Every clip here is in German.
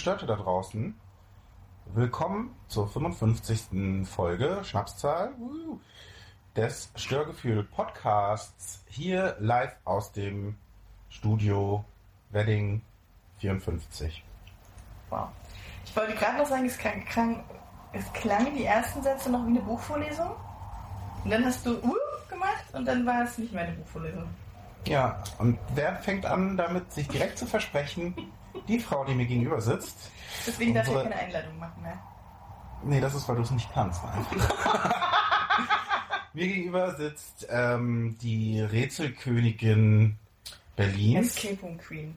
Gestörte da draußen. Willkommen zur 55. Folge, Schnapszahl, des Störgefühl Podcasts. Hier live aus dem Studio Wedding 54. Wow. Ich wollte gerade noch sagen, es klang, klang, es klang die ersten Sätze noch wie eine Buchvorlesung. Und dann hast du uh gemacht und dann war es nicht mehr eine Buchvorlesung. Ja, und wer fängt an, damit sich direkt zu versprechen? Die Frau, die mir gegenüber sitzt. Deswegen darf ich keine Einladung machen mehr. Nee, das ist, weil du es nicht kannst. mir gegenüber sitzt ähm, die Rätselkönigin Berlins. Escape Room Queen.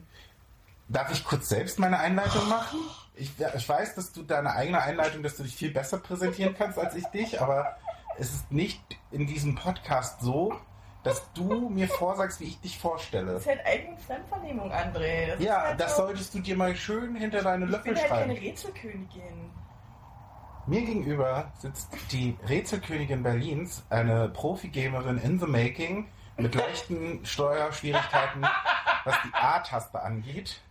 Darf ich kurz selbst meine Einleitung machen? Ich, ich weiß, dass du deine eigene Einleitung, dass du dich viel besser präsentieren kannst als ich dich, aber es ist nicht in diesem Podcast so, dass du mir vorsagst, wie ich dich vorstelle. Das ist halt eigene Fremdvernehmung, André. Das Ja, halt das so, solltest du dir mal schön hinter deine Ich Löffel bin halt keine schreiben. Rätselkönigin. Mir gegenüber sitzt die Rätselkönigin Berlins, eine Profi-Gamerin in the making, mit leichten Steuerschwierigkeiten, was die A-Taste angeht.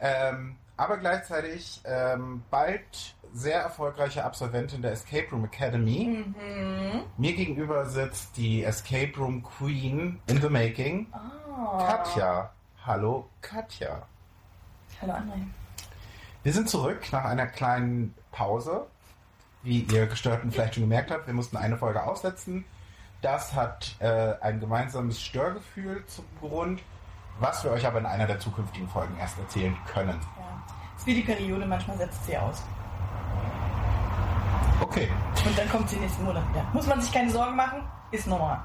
Ähm, aber gleichzeitig ähm, bald sehr erfolgreiche Absolventin der Escape Room Academy. Mhm. Mir gegenüber sitzt die Escape Room Queen in the making, Ah. Katja. Hallo Katja. Hallo André. Wir sind zurück nach einer kleinen Pause. Wie ihr Gestörten vielleicht schon gemerkt habt, wir mussten eine Folge aussetzen. Das hat äh, ein gemeinsames Störgefühl zum Grund, was wir euch aber in einer der zukünftigen Folgen erst erzählen können. Ja. Ist wie die Periode, manchmal setzt sie aus. Okay. Und dann kommt sie nächsten Monat wieder. Muss man sich keine Sorgen machen? Ist normal.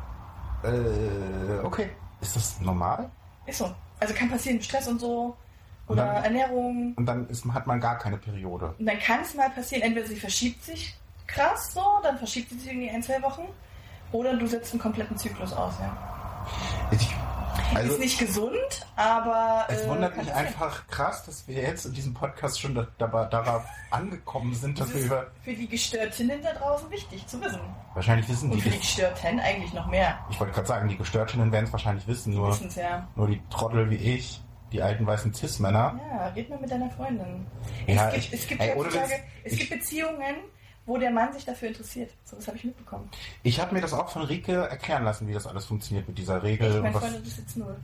Äh, okay. Ist das normal? Ist so. Also kann passieren, Stress und so. Und Oder dann- Ernährung. Und dann ist, hat man gar keine Periode. Und dann kann es mal passieren, entweder sie verschiebt sich krass so, dann verschiebt sie sich irgendwie ein, zwei Wochen. Oder du setzt einen kompletten Zyklus aus, ja. Ich, also, ist nicht gesund, aber. es äh, wundert mich einfach krass, dass wir jetzt in diesem Podcast schon da, darauf angekommen sind, dass Das wir ist über. für die Gestörtinnen da draußen wichtig zu wissen. Wahrscheinlich wissen Und die für die. Gestörten eigentlich noch mehr. Ich wollte gerade sagen, die Gestörtinnen werden es wahrscheinlich wissen, nur, ja. nur die Trottel wie ich, die alten weißen Cis-Männer. Ja, red mal mit deiner Freundin. Ja, es gibt, ich- es gibt, ey, es gibt Beziehungen, wo der Mann sich dafür interessiert. So was habe ich mitbekommen. Ich habe mir das auch von Rike erklären lassen, wie das alles funktioniert mit dieser Regel. Ich und mein was, Freund, das ist jetzt null.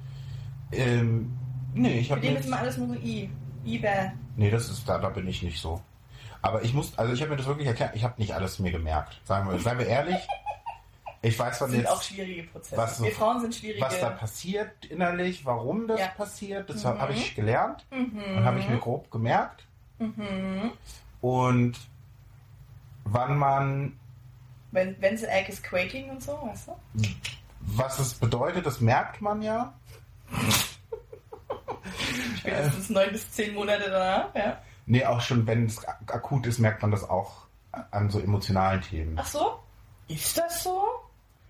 ähm, nee, ich habe den mir. ist immer alles nur so I. I-Bär. Nee, das ist da, da bin ich nicht so. Aber ich muss, also ich habe mir das wirklich erklärt, ich habe nicht alles mir gemerkt. Sagen wir, seien wir ehrlich. Ich weiß Das von sind jetzt, auch schwierige Prozesse. was so- Wir Frauen sind schwierige. was da passiert innerlich, warum das Ja. passiert, das Mhm. habe ich gelernt mhm. und habe ich mir grob gemerkt. mhm. Und wann man, Wenn, wenn the egg is quaking und so, weißt du? was es bedeutet, das merkt man ja. Spätestens neun bis zehn Monate danach, ja. Nee, auch schon, wenn es ak- akut ist, merkt man das auch an so emotionalen Themen. Ach so? Ist das so?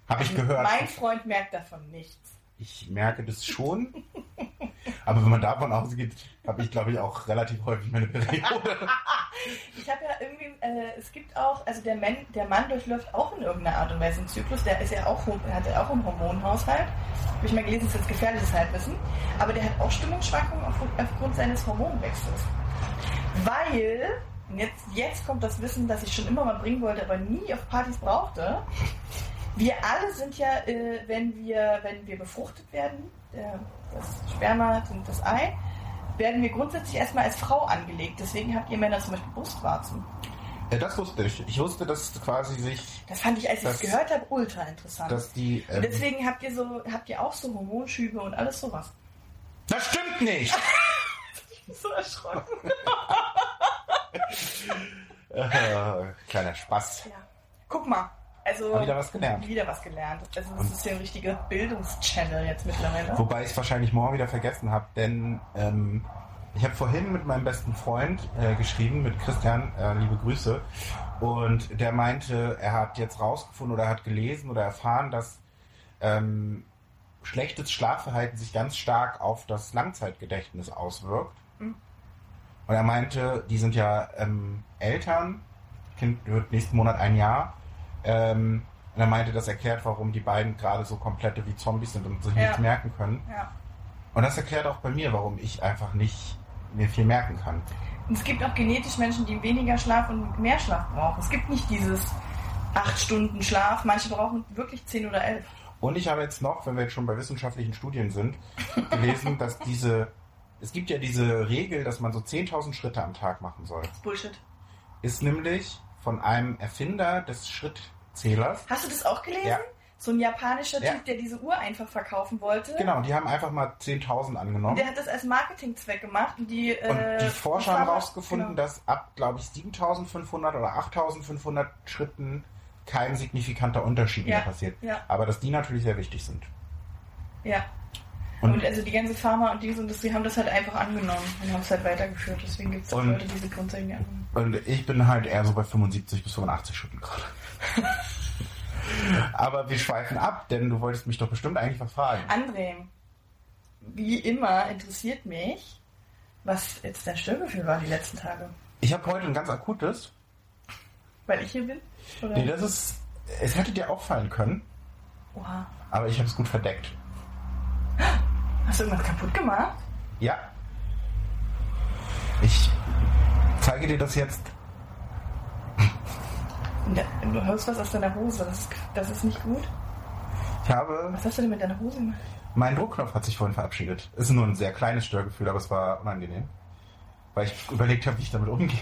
Habe ich gehört. Mein Freund merkt davon nichts. Ich merke das schon. Aber wenn man davon ausgeht, habe ich, glaube ich, auch relativ häufig meine Periode. Ich habe ja irgendwie, äh, es gibt auch, also der Mann, der Mann durchläuft auch in irgendeiner Art und Weise einen Zyklus, der ist ja auch, hat ja auch einen Hormonhaushalt. Habe ich mal gelesen, ist jetzt gefährliches Halbwissen. Aber der hat auch Stimmungsschwankungen aufgrund, aufgrund seines Hormonwechsels. Weil, jetzt, jetzt kommt das Wissen, das ich schon immer mal bringen wollte, aber nie auf Partys brauchte. Wir alle sind ja, äh, wenn wir, wenn wir befruchtet werden, der, das Sperma und das Ei, werden wir grundsätzlich erstmal als Frau angelegt. Deswegen habt ihr Männer zum Beispiel Brustwarzen. Ja, das wusste ich. Ich wusste, dass quasi sich, Das fand ich, als ich es Das- gehört habe, ultra interessant. dass die. Ähm, deswegen habt ihr so, habt ihr auch so Hormonschübe und alles sowas. das stimmt nicht! Ich bin so erschrocken. äh, kleiner Spaß. Ja. Guck mal. Also Hab wieder was gelernt. Wieder was gelernt. Also das ist ja ein richtiger Bildungschannel jetzt mittlerweile. Wobei ich es wahrscheinlich morgen wieder vergessen habe, denn ähm, ich habe vorhin mit meinem besten Freund äh, geschrieben, mit Christian, äh, liebe Grüße, und der meinte, er hat jetzt rausgefunden oder hat gelesen oder erfahren, dass ähm, schlechtes Schlafverhalten sich ganz stark auf das Langzeitgedächtnis auswirkt. Mhm. Und er meinte, die sind ja ähm, Eltern, Kind wird nächsten Monat ein Jahr. Ähm, und er meinte, das erklärt, warum die beiden gerade so komplette wie Zombies sind und sich Ja. nichts merken können. Ja. Und das erklärt auch bei mir, warum ich einfach nicht mir viel merken kann. Und es gibt auch genetisch Menschen, die weniger Schlaf und mehr Schlaf brauchen. Es gibt nicht dieses acht Stunden Schlaf. Manche brauchen wirklich zehn oder elf. Und ich habe jetzt noch, wenn wir jetzt schon bei wissenschaftlichen Studien sind, gelesen, dass diese, es gibt ja diese Regel, dass man so 10.000 Schritte am Tag machen soll. Das ist Bullshit. Ist nämlich von einem Erfinder des Schrittzählers. Hast du das auch gelesen? Ja. So ein japanischer Ja. Typ, der diese Uhr einfach verkaufen wollte. Genau, und die haben einfach mal 10.000 angenommen. Der hat das als Marketingzweck gemacht und die, Und äh, die Forscher haben herausgefunden, genau. dass ab, glaube ich, 7500 oder 8500 Schritten kein signifikanter Unterschied Ja, mehr passiert. ja. Aber dass die natürlich sehr wichtig sind. Ja. Und- Und, also die ganze Pharma- und Dings-Industrie haben das halt einfach angenommen und haben es halt weitergeführt. Deswegen gibt es auch Leute, die diese Grundsätze annehmen. Und ich bin halt eher so bei 75 bis 85 Schritten gerade. Aber wir schweifen ab, denn du wolltest mich doch bestimmt eigentlich was fragen. André, wie immer interessiert mich, was jetzt dein Störgefühl war die letzten Tage. Ich habe heute ein ganz akutes. Weil ich hier bin? Oder? Nee, das ist. Es hätte dir auffallen können, Oha. aber ich habe es gut verdeckt. Hast du irgendwas kaputt gemacht? Ja. Ich zeige dir das jetzt. Du hörst was aus deiner Hose. Das ist, das ist nicht gut. Ich habe. Was hast du denn mit deiner Hose gemacht? Mein Druckknopf hat sich vorhin verabschiedet. Ist nur ein sehr kleines Störgefühl, aber es war unangenehm. Weil ich überlegt habe, wie ich damit umgehe.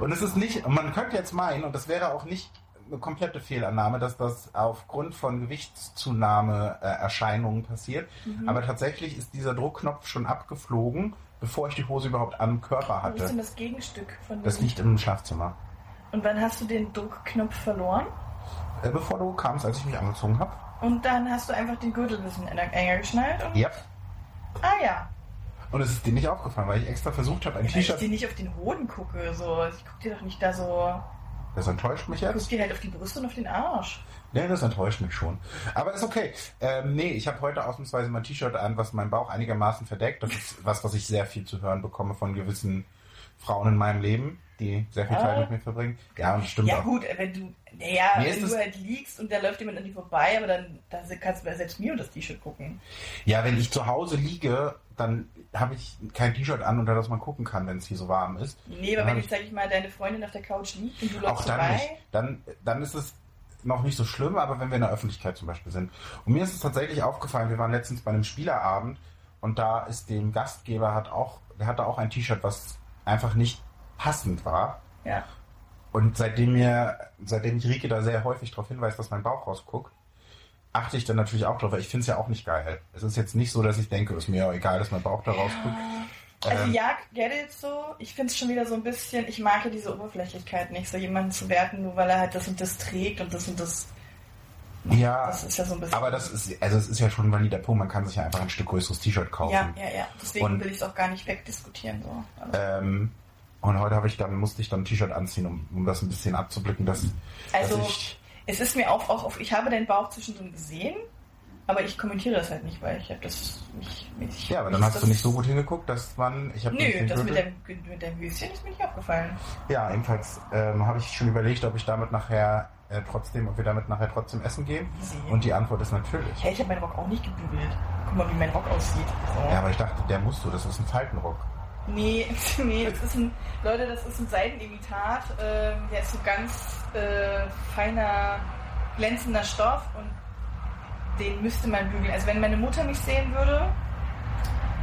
Und es ist nicht, man könnte jetzt meinen, und das wäre auch nicht eine komplette Fehlannahme, dass das aufgrund von Gewichtszunahme äh, Erscheinungen passiert. Aber tatsächlich ist dieser Druckknopf schon abgeflogen, bevor ich die Hose überhaupt am Körper Wo ist denn hatte. das Gegenstück von Das diesem- liegt im Schlafzimmer. Und wann hast du den Druckknopf verloren? Äh, bevor du kamst, als ich mich angezogen habe. Und dann hast du einfach den Gürtel ein bisschen enger geschnallt und... Ja. Ah ja. Und es ist dir nicht aufgefallen, weil ich extra versucht habe, ein Weil ich T-Shirt. dir nicht auf den Hoden gucke. So. Ich guck dir doch nicht da so... Das enttäuscht mich Ich guck jetzt. dir halt auf die Brüste und auf den Arsch. Nee, das enttäuscht mich schon. Aber ist okay. Ähm, nee, ich habe heute ausnahmsweise mein T-Shirt an, was meinen Bauch einigermaßen verdeckt. Das ist was, was ich sehr viel zu hören bekomme von gewissen Frauen in meinem Leben, die sehr viel Zeit Ah. mit mir verbringen. Ja, und das stimmt Ja auch. gut, wenn du... Naja, wenn du halt liegst und da läuft jemand an dir vorbei, aber dann, dann kannst du selbst mir und das T-Shirt gucken. Ja, wenn ich zu Hause liege, dann habe ich kein T-Shirt an, unter das man gucken kann, wenn es hier so warm ist. Nee, aber Dann wenn jetzt, sag ich mal, deine Freundin auf der Couch liegt und du läufst Auch dann vorbei... nicht. Dann, dann ist es noch nicht so schlimm, aber wenn wir in der Öffentlichkeit zum Beispiel sind. Und mir ist es tatsächlich aufgefallen, wir waren letztens bei einem Spielerabend und da ist dem Gastgeber hat auch, der hatte auch ein T-Shirt, was einfach nicht passend war. Ja. Und seitdem mir, seitdem ich Rike da sehr häufig darauf hinweist, dass mein Bauch rausguckt, achte ich dann natürlich auch drauf, weil ich finde es ja auch nicht geil. Es ist jetzt nicht so, dass ich denke, ist mir auch egal, dass mein Bauch da rausguckt. Also Ähm, ja, get it so. Ich finde es schon wieder so ein bisschen, ich mag ja diese Oberflächlichkeit nicht, so jemanden zu werten, nur weil er halt das und das trägt und das und das. ja, Das ist ja so ein bisschen. aber das ist, also es ist ja schon ein valider Punkt, man kann sich ja einfach ein Stück größeres T-Shirt kaufen. ja, ja, ja. Deswegen Und- will ich es auch gar nicht wegdiskutieren. So. Also, Ähm, und heute habe ich dann, musste ich dann ein T-Shirt anziehen, um, um das ein bisschen abzublicken, dass, Also, dass ich, es ist mir auch, auch auf, ich habe deinen Bauch zwischendrin gesehen, aber ich kommentiere das halt nicht, weil ich habe das nicht. Ich, ja, aber dann hast du nicht so gut hingeguckt, dass man, ich habe Nö, das mit deinem, mit deinem Höschen ist mir nicht aufgefallen. ja, jedenfalls ähm, habe ich schon überlegt, ob ich damit nachher äh, trotzdem, ob wir damit nachher trotzdem essen gehen. Easy. Und die Antwort ist natürlich. Hey, ich habe meinen Rock auch nicht gebügelt. Guck mal, wie mein Rock aussieht. So. Ja, aber ich dachte, der musst du, das ist ein Faltenrock. Nee, nee, das ist ein, Leute, das ist ein Seidenimitat. Ähm, der ist so ganz äh, feiner, glänzender Stoff und den müsste man bügeln. Also wenn meine Mutter mich sehen würde,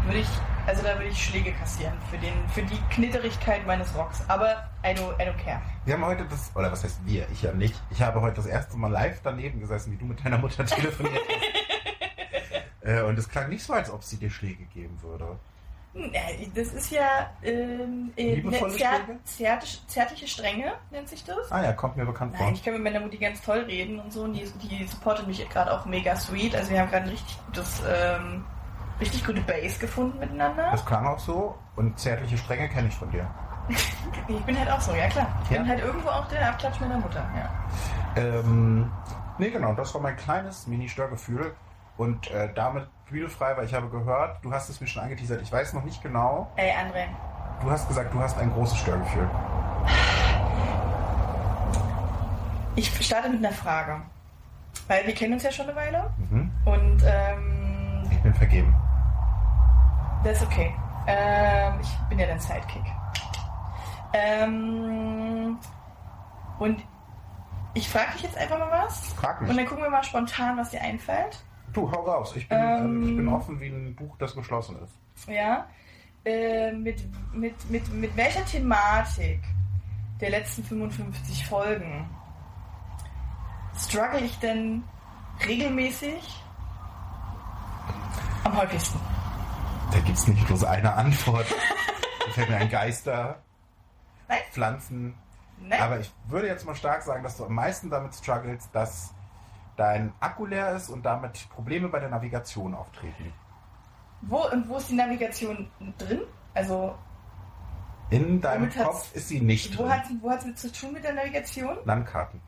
würde ich, also da würde ich Schläge kassieren für den, für die Knitterigkeit meines Rocks. Aber I don't, I don't care. Wir haben heute das, oder was heißt wir, ich ja nicht. Ich habe heute das erste Mal live daneben gesessen, wie du mit deiner Mutter telefoniert hast. äh, und es klang nicht so, als ob sie dir Schläge geben würde. Nee, Das ist ja ähm, äh, ne- Schläge? zärtlich- zärtliche Strenge, nennt sich das. Ah ja, kommt mir bekannt vor. Nein, ich kann mit meiner Mutti ganz toll reden und so und die, die supportet mich gerade auch mega sweet. Also wir haben gerade ein richtig gutes, ähm, richtig gute Base gefunden miteinander. Das klang auch so und zärtliche Stränge kenne ich von dir. Ich bin halt auch so, ja klar. Ich Ja. bin halt irgendwo auch der Abklatsch meiner Mutter, ja. Ähm, nee, genau, das war mein kleines Mini-Störgefühl und äh, damit bügelfrei, weil ich habe gehört, du hast es mir schon angeteasert, ich weiß noch nicht genau, Ey, André, du hast gesagt, du hast ein großes Störgefühl. ich starte mit einer Frage. Weil wir kennen uns ja schon eine Weile Mhm. und ähm, Ich bin vergeben. das ist okay. Ähm, ich bin ja dein Sidekick. Ähm, und ich frage dich jetzt einfach mal was. Frag Und mich. dann gucken wir mal spontan, was dir einfällt. Du, hau raus. Ich bin, Ähm, ähm, ich bin offen wie ein Buch, das geschlossen ist. Ja. Äh, mit, mit, mit, mit welcher Thematik der letzten 55 Folgen struggle ich denn regelmäßig am häufigsten? Da gibt es nicht bloß eine Antwort. da fällt mir ein Geister, Nein? Pflanzen. Nein? Aber ich würde jetzt mal stark sagen, dass du am meisten damit struggles, dass dein Akku leer ist und damit Probleme bei der Navigation auftreten. Wo und wo ist die Navigation drin? Also, In deinem Kopf ist sie nicht wo drin. hat wo hat's mit zu tun mit der Navigation? Landkarten.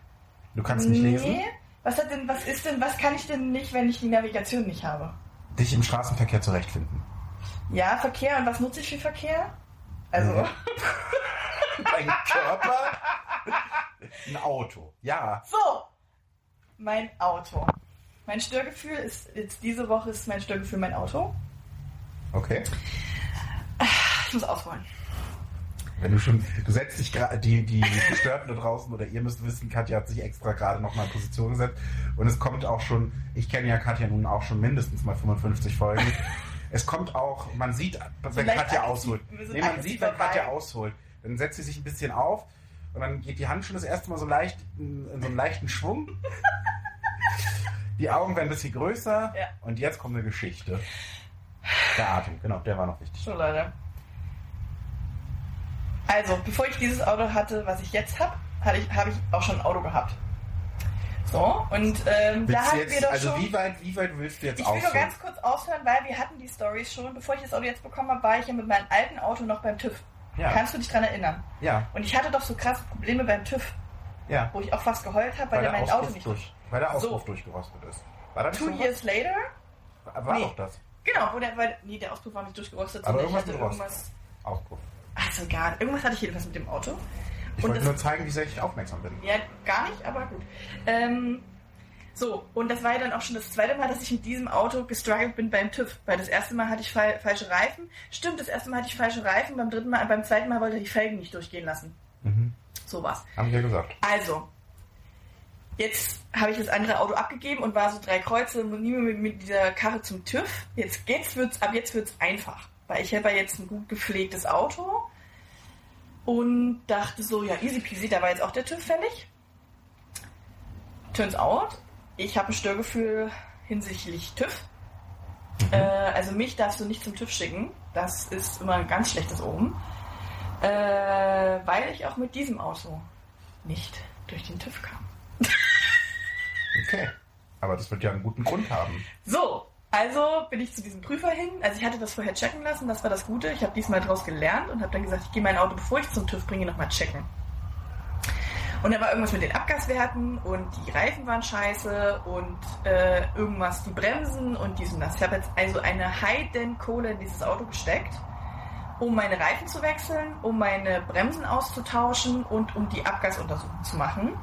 Du kannst nicht lesen. Was hat denn, was ist denn, was kann ich denn nicht, wenn ich die Navigation nicht habe? Dich im Straßenverkehr zurechtfinden. Ja, Verkehr und was nutze ich für Verkehr? Also, Ja. Dein Körper. Ein Auto. Ja. so, mein Auto. Mein Störgefühl ist, jetzt diese Woche ist mein Störgefühl mein Auto. Okay. Ich muss ausholen. Wenn du schon, du setzt dich gerade, die, die Gestörten da draußen oder ihr müsst wissen, Katja hat sich extra gerade noch mal in Position gesetzt und es kommt auch schon, ich kenne ja Katja nun auch schon mindestens mal 55 Folgen. Es kommt auch, man sieht, wenn leicht Katja ausholt. Nee, man sieht, wenn Katja ausholt. Dann setzt sie sich ein bisschen auf und dann geht die Hand schon das erste Mal so leicht in, in so einen leichten Schwung. Die Augen werden ein bisschen größer Ja. und jetzt kommt eine Geschichte. Der Atem, genau, der war noch wichtig. So, Leute. Also, bevor ich dieses Auto hatte, was ich jetzt habe, habe ich, hab ich auch schon ein Auto gehabt. So, und ähm, da hatten wir jetzt, doch also schon... wie weit, wie weit willst du jetzt Ich will nur ganz kurz aushören, weil wir hatten die Stories schon. Bevor ich das Auto jetzt bekommen habe, war ich ja mit meinem alten Auto noch beim TÜV. Ja. Kannst du dich dran erinnern? Ja, Und ich hatte doch so krasse Probleme beim TÜV, ja. wo ich auch fast geheult habe, weil, Weil der mein Auto Auspuff nicht... durch, weil der So. Auspuff durchgerostet ist. War das Two nicht so years later? was? War Nee. doch das. Genau, wo der... Weil, nee, der Auspuff war nicht durchgerostet, Aber sondern ich irgendwas hatte mit Rost. irgendwas... Auspuff. Also egal. Irgendwas hatte ich jedenfalls mit dem Auto. Ich Und wollte nur zeigen, wie sehr ich aufmerksam bin. Ja, gar nicht, aber gut. Ähm, so, und das war ja dann auch schon das zweite Mal, dass ich mit diesem Auto gestruggelt bin beim TÜV. Weil das erste Mal hatte ich fal falsche Reifen. Stimmt, das erste Mal hatte ich falsche Reifen, beim dritten Mal, beim zweiten Mal wollte ich die Felgen nicht durchgehen lassen. Mhm. So war's. Haben wir ja gesagt. Also, jetzt habe ich das andere Auto abgegeben und war so drei Kreuze nie mehr mit, mit dieser Karre zum TÜV. Jetzt geht's, wird's, ab jetzt wird's einfach. Weil ich habe ja jetzt ein gut gepflegtes Auto und dachte so, ja, easy peasy, da war jetzt auch der TÜV fällig. Turns out, ich habe ein Störgefühl hinsichtlich TÜV. Äh, also mich darfst du nicht zum TÜV schicken. Das ist immer ein ganz schlechtes Omen. Äh, weil ich auch mit diesem Auto nicht durch den TÜV kam. Okay. Aber das wird ja einen guten Grund haben. So, also bin ich zu diesem Prüfer hin. Also ich hatte das vorher checken lassen, das war das Gute. Ich habe diesmal daraus gelernt und habe dann gesagt, ich gehe mein Auto, bevor ich zum TÜV bringe, nochmal checken. Und da war irgendwas mit den Abgaswerten und die Reifen waren scheiße und äh, irgendwas, die Bremsen und dies und das. Ich habe jetzt also eine Heidenkohle in dieses Auto gesteckt, um meine Reifen zu wechseln, um meine Bremsen auszutauschen und um die Abgasuntersuchung zu machen.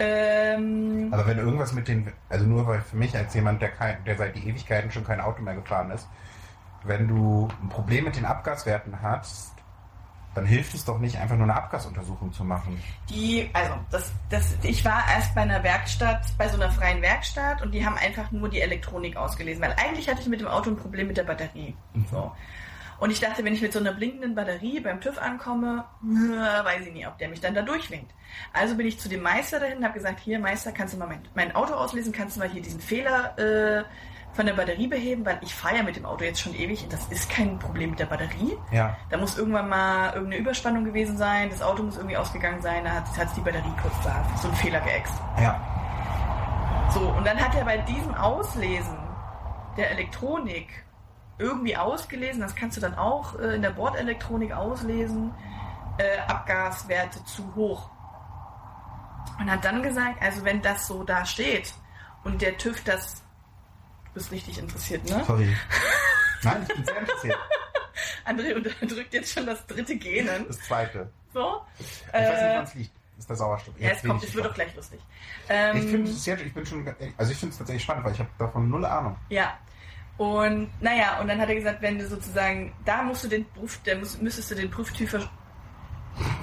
Ähm, Aber wenn irgendwas mit den, also nur weil für mich als jemand, der, kein, der seit die Ewigkeiten schon kein Auto mehr gefahren ist, wenn du ein Problem mit den Abgaswerten hast, dann hilft es doch nicht, einfach nur eine Abgasuntersuchung zu machen. Die, also, das, das, ich war erst bei einer Werkstatt, bei so einer freien Werkstatt und die haben einfach nur die Elektronik ausgelesen, weil eigentlich hatte ich mit dem Auto ein Problem mit der Batterie. So. Und ich dachte, wenn ich mit so einer blinkenden Batterie beim TÜV ankomme, weiß ich nicht, ob der mich dann da durchwinkt. Also bin ich zu dem Meister dahin und habe gesagt, hier Meister, kannst du mal mein, mein Auto auslesen, kannst du mal hier diesen Fehler äh, von der Batterie beheben, weil ich fahre ja mit dem Auto jetzt schon ewig und das ist kein Problem mit der Batterie. Ja. Da muss irgendwann mal irgendeine Überspannung gewesen sein, das Auto muss irgendwie ausgegangen sein, da hat, hat die Batterie kurz da so einen Fehler geäxt. Ja. So, und dann hat er bei diesem Auslesen der Elektronik irgendwie ausgelesen, das kannst du dann auch äh, in der Bordelektronik auslesen, äh, Abgaswerte zu hoch. Und hat dann gesagt, also wenn das so da steht und der TÜV das, bist richtig interessiert, ne? Sorry. Nein, ich bin sehr interessiert. André unterdrückt jetzt schon das dritte Genen. Das zweite. So. Ich weiß nicht, Äh, wann es liegt. Das ist der Sauerstoff. ja, es kommt, ich es wird doch gleich lustig. Ähm, Ich finde es ich bin schon, also ich finde es tatsächlich spannend, weil ich habe davon null Ahnung. Ja. Und naja, und dann hat er gesagt, wenn du sozusagen, da musst du den Prüf, der muss, müsstest du den Prüftüfer,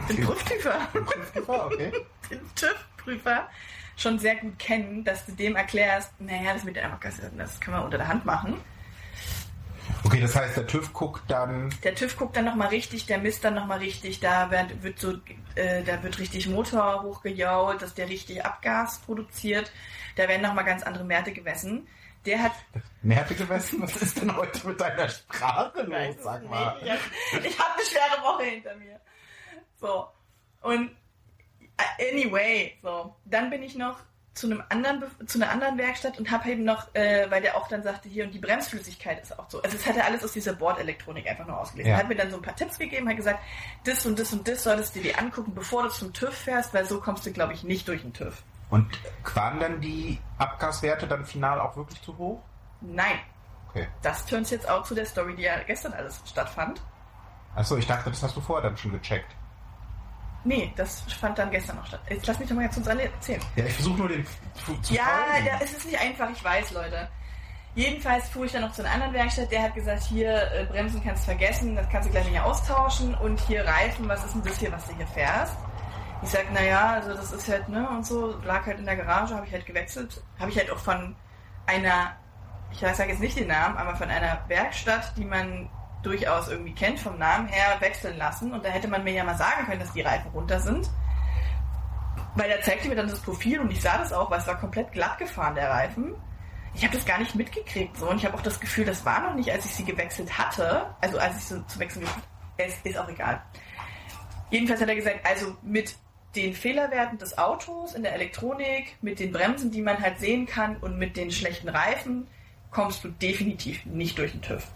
den Prüftüfer, Den Prüfprüfer, okay. den TÜV-Prüfer schon sehr gut kennen, dass du dem erklärst, naja, das mit der Abgasse, das können wir unter der Hand machen. Okay, das heißt, der TÜV guckt dann. Der TÜV guckt dann nochmal richtig, der misst dann nochmal richtig, da wird, wird so, äh, da wird richtig Motor hochgejault, dass der richtig Abgas produziert. Da werden nochmal ganz andere Werte gemessen. Der hat Märte gemessen? Was ist denn heute mit deiner Sprache los? Sag mal. nicht. Ich habe hab eine schwere Woche hinter mir. So. Und anyway, so. Dann bin ich noch zu einem anderen zu einer anderen Werkstatt und habe eben noch, äh, weil der auch dann sagte, hier und die Bremsflüssigkeit ist auch so. Also es hat er alles aus dieser Bordelektronik einfach nur ausgelesen. Ja. Hat mir dann so ein paar Tipps gegeben, hat gesagt, das und das und das solltest du dir angucken, bevor du zum TÜV fährst, weil so kommst du, glaube ich, nicht durch den TÜV. Und waren dann die Abgaswerte dann final auch wirklich zu hoch? Nein, Okay. das turns jetzt auch zu der Story, die ja gestern alles stattfand. Achso, ich dachte, das hast du vorher dann schon gecheckt. Nee, das fand dann gestern noch statt. Jetzt lass mich doch mal jetzt uns alle erzählen. Ja, ich versuche nur den zu, zu Ja, da, es ist nicht einfach, ich weiß, Leute. Jedenfalls fuhr ich dann noch zu einer anderen Werkstatt, der hat gesagt, hier äh, Bremsen kannst du vergessen, das kannst du gleich nicht austauschen und hier Reifen, was ist denn das hier, was du hier fährst? Ich sag, naja, also das ist halt, ne, und so, lag halt in der Garage, habe ich halt gewechselt, habe ich halt auch von einer, ich sage jetzt nicht den Namen, aber von einer Werkstatt, die man durchaus irgendwie kennt, vom Namen her, wechseln lassen und da hätte man mir ja mal sagen können, dass die Reifen runter sind. Weil er zeigte mir dann das Profil und ich sah das auch, weil es war komplett glatt gefahren, der Reifen. Ich habe das gar nicht mitgekriegt so und ich habe auch das Gefühl, das war noch nicht, als ich sie gewechselt hatte. Also als ich sie zu wechseln Es ist auch egal. Jedenfalls hat er gesagt, also mit den Fehlerwerten des Autos in der Elektronik, mit den Bremsen, die man halt sehen kann und mit den schlechten Reifen kommst du definitiv nicht durch den TÜV.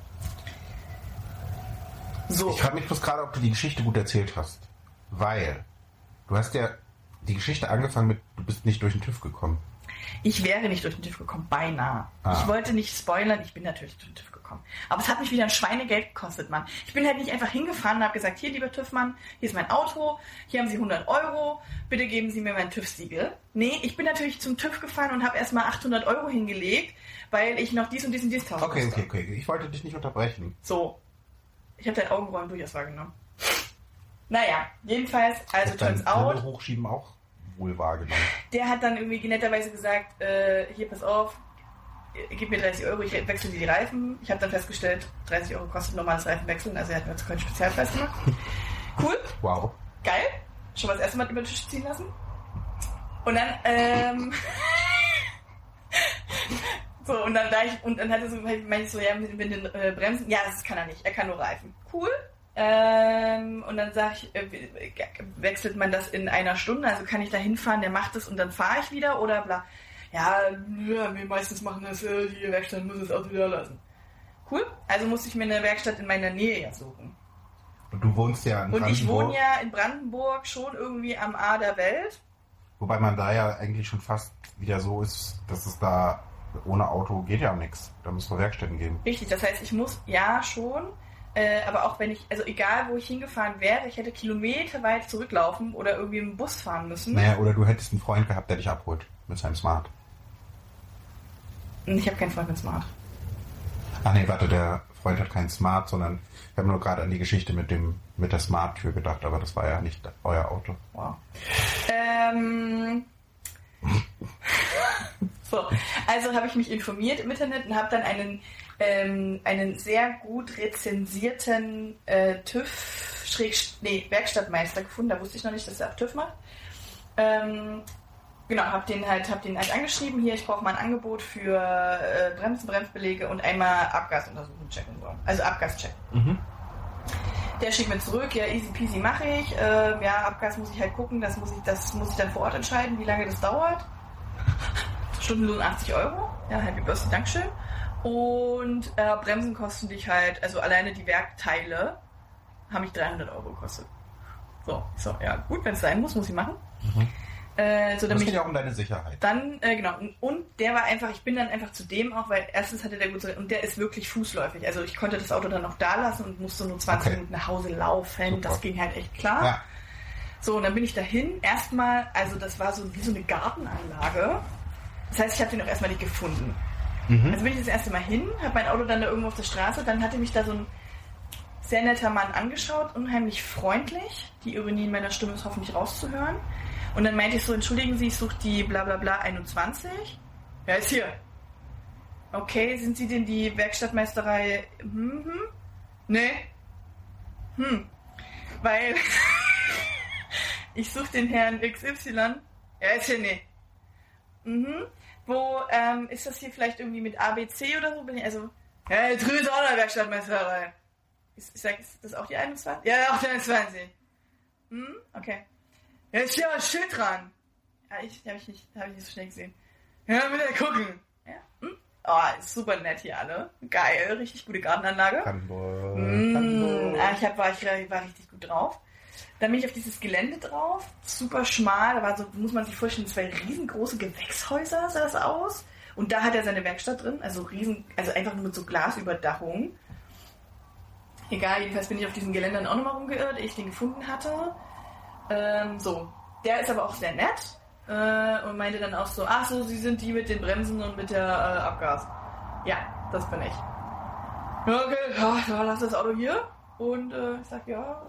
So. Ich frage mich bloß gerade, ob du die Geschichte gut erzählt hast. Weil du hast ja die Geschichte angefangen mit, du bist nicht durch den TÜV gekommen. Ich wäre nicht durch den TÜV gekommen, beinahe. Ah. Ich wollte nicht spoilern, ich bin natürlich durch den TÜV gekommen. Aber es hat mich wieder ein Schweinegeld gekostet, Mann. Ich bin halt nicht einfach hingefahren und habe gesagt, hier, lieber TÜV-Mann, hier ist mein Auto, hier haben Sie 100 Euro, bitte geben Sie mir mein TÜV-Siegel. Nee, ich bin natürlich zum TÜV gefahren und habe erstmal 800 Euro hingelegt, weil ich noch dies und dies und dies tauschen Okay, musste. okay, okay. Ich wollte dich nicht unterbrechen. So. Ich habe dein Augenrollen durchaus wahrgenommen. Naja, jedenfalls, also dein turns out, hochschieben auch wohl wahrgenommen. der hat dann irgendwie netterweise gesagt, äh, hier, pass auf, gib mir 30 Euro, ich wechsle dir die Reifen. Ich habe dann festgestellt, 30 Euro kostet normales Reifenwechseln, also er hat mir jetzt keinen Spezialpreis gemacht. Cool, Wow. geil. Schon mal das erste Mal über den Tisch ziehen lassen. Und dann, ähm, so, und dann da ich, und dann hat er so, meinte ich so, ja, mit, mit den äh, Bremsen, ja, das kann er nicht, er kann nur Reifen. Cool. Ähm, und dann sage ich, äh, wechselt man das in einer Stunde, also kann ich da hinfahren, der macht es und dann fahre ich wieder oder bla. Ja, ja, wir meistens machen das, äh, die Werkstatt muss das Auto wieder lassen. Cool, also musste ich mir eine Werkstatt in meiner Nähe ja suchen. Und du wohnst ja in Und ich Brandenburg, wohne ja in Brandenburg schon irgendwie am A der Welt. Wobei man da ja eigentlich schon fast wieder so ist, dass es da ohne Auto geht ja nichts. Da müssen wir Werkstätten gehen. Richtig, das heißt, ich muss ja schon, äh, aber auch wenn ich, also egal wo ich hingefahren wäre, ich hätte kilometerweit zurücklaufen oder irgendwie im Bus fahren müssen. Naja, oder du hättest einen Freund gehabt, der dich abholt mit seinem Smart. Ich habe keinen Freund mit Smart. Ach nee, warte, der Freund hat keinen Smart, sondern wir haben nur gerade an die Geschichte mit dem mit der Smart-Tür gedacht, aber das war ja nicht euer Auto. Wow. Ähm, so, also habe ich mich informiert im Internet und habe dann einen, ähm, einen sehr gut rezensierten äh, TÜV, nee, Werkstattmeister gefunden. Da wusste ich noch nicht, dass er auch TÜV macht. Ähm, genau, habe den halt, hab den halt angeschrieben. Hier, ich brauche mal ein Angebot für äh, Bremsen, Bremsbelege und einmal Abgasuntersuchung checken. So. Also Abgascheck. Mhm. Der schickt mir zurück, ja, easy peasy mache ich. Ähm, ja, Abgas muss ich halt gucken, das muss ich, das muss ich dann vor Ort entscheiden, wie lange das dauert. Stundenlohn 80 Euro. Ja, Happy Birthday, Dankeschön. Und äh, Bremsen kosten dich halt, also alleine die Werkteile haben mich 300 Euro gekostet. So, so, ja, gut, wenn es sein muss, muss ich machen. Mhm. Äh, so, Das geht ja auch um deine Sicherheit. dann, äh, genau, und- und der war einfach, ich bin dann einfach zu dem auch, weil erstens hatte der gut, so- und der ist wirklich fußläufig. Also ich konnte das Auto dann noch da lassen und musste nur 20 Okay. Minuten nach Hause laufen. Super. Das ging halt echt klar. Ja. So, und dann bin ich dahin. Erstmal, also das war so wie so eine Gartenanlage. Das heißt, ich habe den auch erstmal nicht gefunden. Mhm. Also bin ich das erste Mal hin, habe mein Auto dann da irgendwo auf der Straße, dann hatte mich da so ein sehr netter Mann angeschaut, unheimlich freundlich. Die Ironie in meiner Stimme ist hoffentlich rauszuhören. Und dann meinte ich so, entschuldigen Sie, ich suche die bla bla bla 21. Ja, ist hier. Okay, sind Sie denn die Werkstattmeisterei? Hm, hm? Nee. Hm. Weil ich suche den Herrn XY. Ja, ist hier nicht. Mhm. Wo, ähm, ist das hier vielleicht irgendwie mit ABC oder so? Bin ich, also, ja, drüben ist auch eine Werkstattmeisterei. Ist, ich sag, ist das auch die 21? Ja, auch die 21. Hm, okay. Ja, ist hier ein Schild dran. Ja, ich, habe ich nicht, habe ich nicht so schnell gesehen. Ja, will er gucken. Ja. Hm? Oh, ist super nett hier alle. Geil, richtig gute Gartenanlage. Brandenburg. Mm, Brandenburg. ah, ich hab, war, ich war richtig gut drauf. Dann bin ich auf dieses Gelände drauf, super schmal, da war so, muss man sich vorstellen, zwei riesengroße Gewächshäuser sah das aus. Und da hat er seine Werkstatt drin, also riesen, also einfach nur mit so Glasüberdachung. Egal, jedenfalls bin ich auf diesen Geländern auch nochmal rumgeirrt, ehe ich den gefunden hatte. Ähm, so, der ist aber auch sehr nett äh, und meinte dann auch so, ach so, Sie sind die mit den Bremsen und mit der äh, Abgas. Ja, das bin ich. Okay, ja, lass das Auto hier. Und äh, ich sag, ja,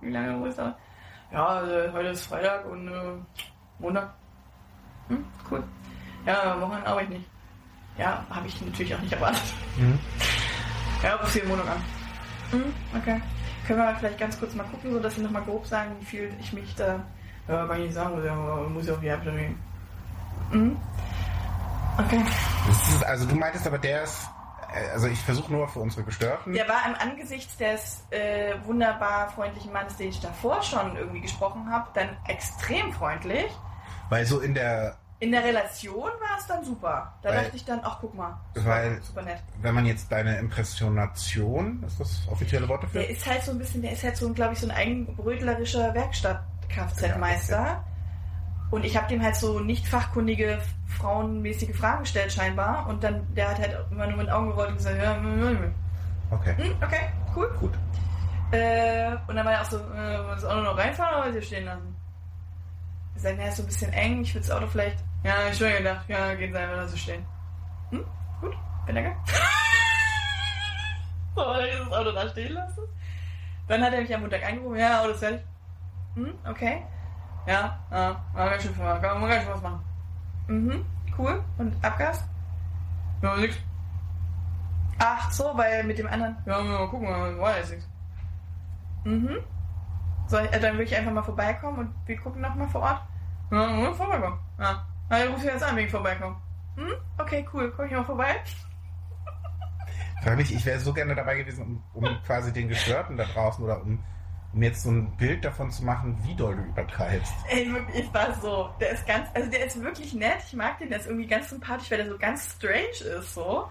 wie lange muss ich da? Ja, äh, heute ist Freitag und äh, Montag. Hm, cool. Ja, Wochenende arbeite ich nicht. Ja, habe ich natürlich auch nicht erwartet. Mhm. Ja, sie am Montag an. Hm, okay. Können wir vielleicht ganz kurz mal gucken, so dass Sie nochmal grob sagen, wie viel ich mich da. Ja, kann ich nicht sagen, muss ja, muss ja auf die nehmen. Mhm. Okay. Das ist, also du meintest aber, der ist, also ich versuche nur für unsere Gestörten. Der war im Angesicht des äh, wunderbar freundlichen Mannes, den ich davor schon irgendwie gesprochen habe, dann extrem freundlich. Weil so in der, In der Relation war es dann super. Da Weil- dachte ich dann, ach guck mal, weil, super nett. wenn man jetzt deine Impressionation, ist das offizielle Wort dafür? Der ist halt so ein bisschen, der ist halt so, glaube ich, so ein eigenbrötlerischer Werkstatt-Kfz-Meister. Und ich habe dem halt so nicht fachkundige, frauenmäßige Fragen gestellt scheinbar. Und dann, der hat halt immer nur mit den Augen gerollt und gesagt, ja, Okay, hm, okay, cool. gut. Äh, und dann war er auch so, äh, wollen wir das Auto noch reinfahren oder es hier stehen lassen? Ich sag, naja, ist so ein bisschen eng, ich würde das Auto vielleicht. Ja, ich schon gedacht, ja, gehen Sie einfach da so stehen. Hm, gut, bin danke. so, dann ich das Auto da stehen lassen. Dann hat er mich am Montag angerufen, ja, Auto ist fertig. Hm, okay. Ja, ja, war ganz schön, kann man ganz schön was machen. Mhm, cool. Und Abgas? Ja, nix. Ach so, weil mit dem anderen. Ja, mal gucken, war jetzt nichts. Mhm. Soll ich, äh, dann will ich einfach mal vorbeikommen und wir gucken nochmal vor Ort. Ja, ja, vorbeikommen. Ja. Na, ich rufe jetzt an wegen vorbeikommen. Hm? Okay, cool. Komm ich mal vorbei? Frag mich, ich wäre so gerne dabei gewesen, um, um quasi den Gestörten da draußen oder um, um jetzt so ein Bild davon zu machen, wie doll du übertreibst. Ey, wirklich, ich war so. Der ist ganz, also der ist wirklich nett. Ich mag den, der ist irgendwie ganz sympathisch, weil der so ganz strange ist, so.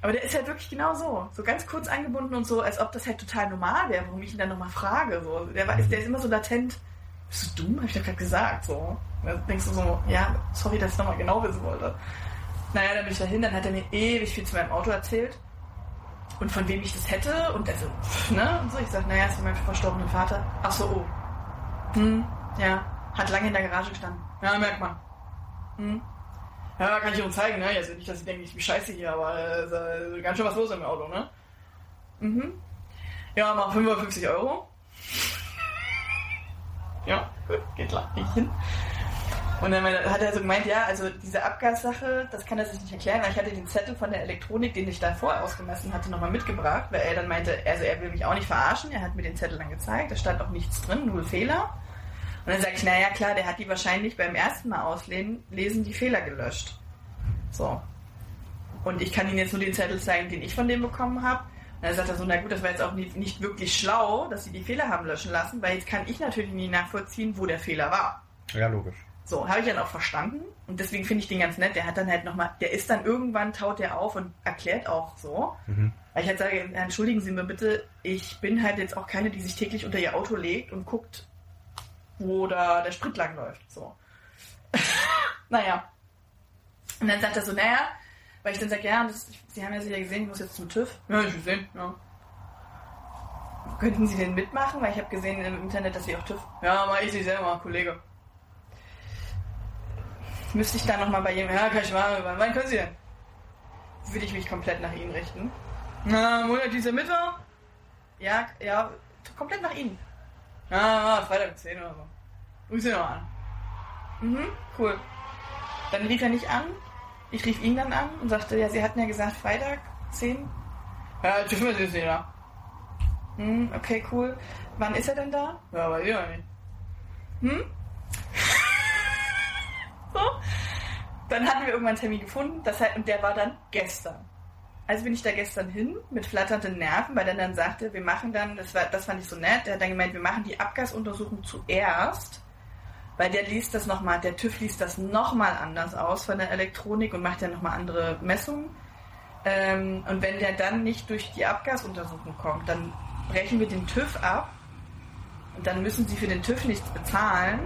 Aber der ist halt wirklich genau so. So ganz kurz angebunden und so, als ob das halt total normal wäre, warum ich ihn dann nochmal frage. So. Der, war, der ist immer so latent. Bist du dumm? Hab ich doch gerade gesagt, so. Da denkst du so, ja, sorry, dass ich nochmal genau wissen wollte. Naja, dann bin ich dahin, dann hat er mir ewig viel zu meinem Auto erzählt. Und von wem ich das hätte. Und also, pff, ne? Und so, ich sag, naja, ist von meinem verstorbenen Vater. Ach so, oh. Hm, ja. Hat lange in der Garage gestanden. Ja, merkt man. Hm. Ja, kann ich uns zeigen, ne? Also nicht, dass ich denke, ich bin scheiße hier, aber äh, ganz schön was los im Auto, ne? Mhm. Ja, mal 55 Euro. ja, gut, geht klar. Ich hin. Und dann hat er so gemeint, ja, also diese Abgassache, das kann er sich nicht erklären, weil ich hatte den Zettel von der Elektronik, den ich da vorher ausgemessen hatte, nochmal mitgebracht, weil er dann meinte, also er will mich auch nicht verarschen, er hat mir den Zettel dann gezeigt, da stand auch nichts drin, null Fehler. Und dann sage ich, naja klar, der hat die wahrscheinlich beim ersten Mal auslesen lesen die Fehler gelöscht. So. Und ich kann Ihnen jetzt nur den Zettel zeigen, den ich von dem bekommen habe. Und dann sagt er so, na gut, das war jetzt auch nicht, nicht wirklich schlau, dass Sie die Fehler haben löschen lassen, weil jetzt kann ich natürlich nie nachvollziehen, wo der Fehler war. Ja, logisch. So, habe ich dann auch verstanden. Und deswegen finde ich den ganz nett. Der hat dann halt nochmal, der ist dann irgendwann, taut der auf und erklärt auch so. Mhm. Weil ich halt sage, entschuldigen Sie mir bitte, ich bin halt jetzt auch keine, die sich täglich unter ihr Auto legt und guckt, wo da der Sprit lang läuft. So. naja. Und dann sagt er so, naja, weil ich dann sage, ja, das, Sie haben ja sicher gesehen, ich muss jetzt zum TÜV. Ja, ich gesehen, ja. Könnten Sie denn mitmachen? Weil ich habe gesehen im Internet, dass Sie auch TÜV. Ja, mach ich Sie selber, Kollege. Müsste ich da nochmal bei ihm, ja, kann ich machen, wann, können Sie denn? würde ich mich komplett nach ihnen richten. Na, Monat dieser Mittwoch? Ja, ja, komplett nach ihnen. Ja, Freitag 10 oder so. Ruf sie noch an. Mhm, cool. Dann rief er nicht an. Ich rief ihn dann an und sagte, ja, sie hatten ja gesagt Freitag 10. Ja, dürfen wir sie da. Hm, okay, cool. Wann ist er denn da? Ja, weiß ich ja nicht. Hm? So. Dann hatten wir irgendwann einen Termin gefunden, das heißt, und der war dann gestern. Also bin ich da gestern hin mit flatternden Nerven, weil er dann sagte, wir machen dann, das, war, das fand ich so nett, der hat dann gemeint, wir machen die Abgasuntersuchung zuerst, weil der liest das nochmal, der TÜV liest das nochmal anders aus von der Elektronik und macht ja nochmal andere Messungen. Ähm, und wenn der dann nicht durch die Abgasuntersuchung kommt, dann brechen wir den TÜV ab und dann müssen sie für den TÜV nichts bezahlen.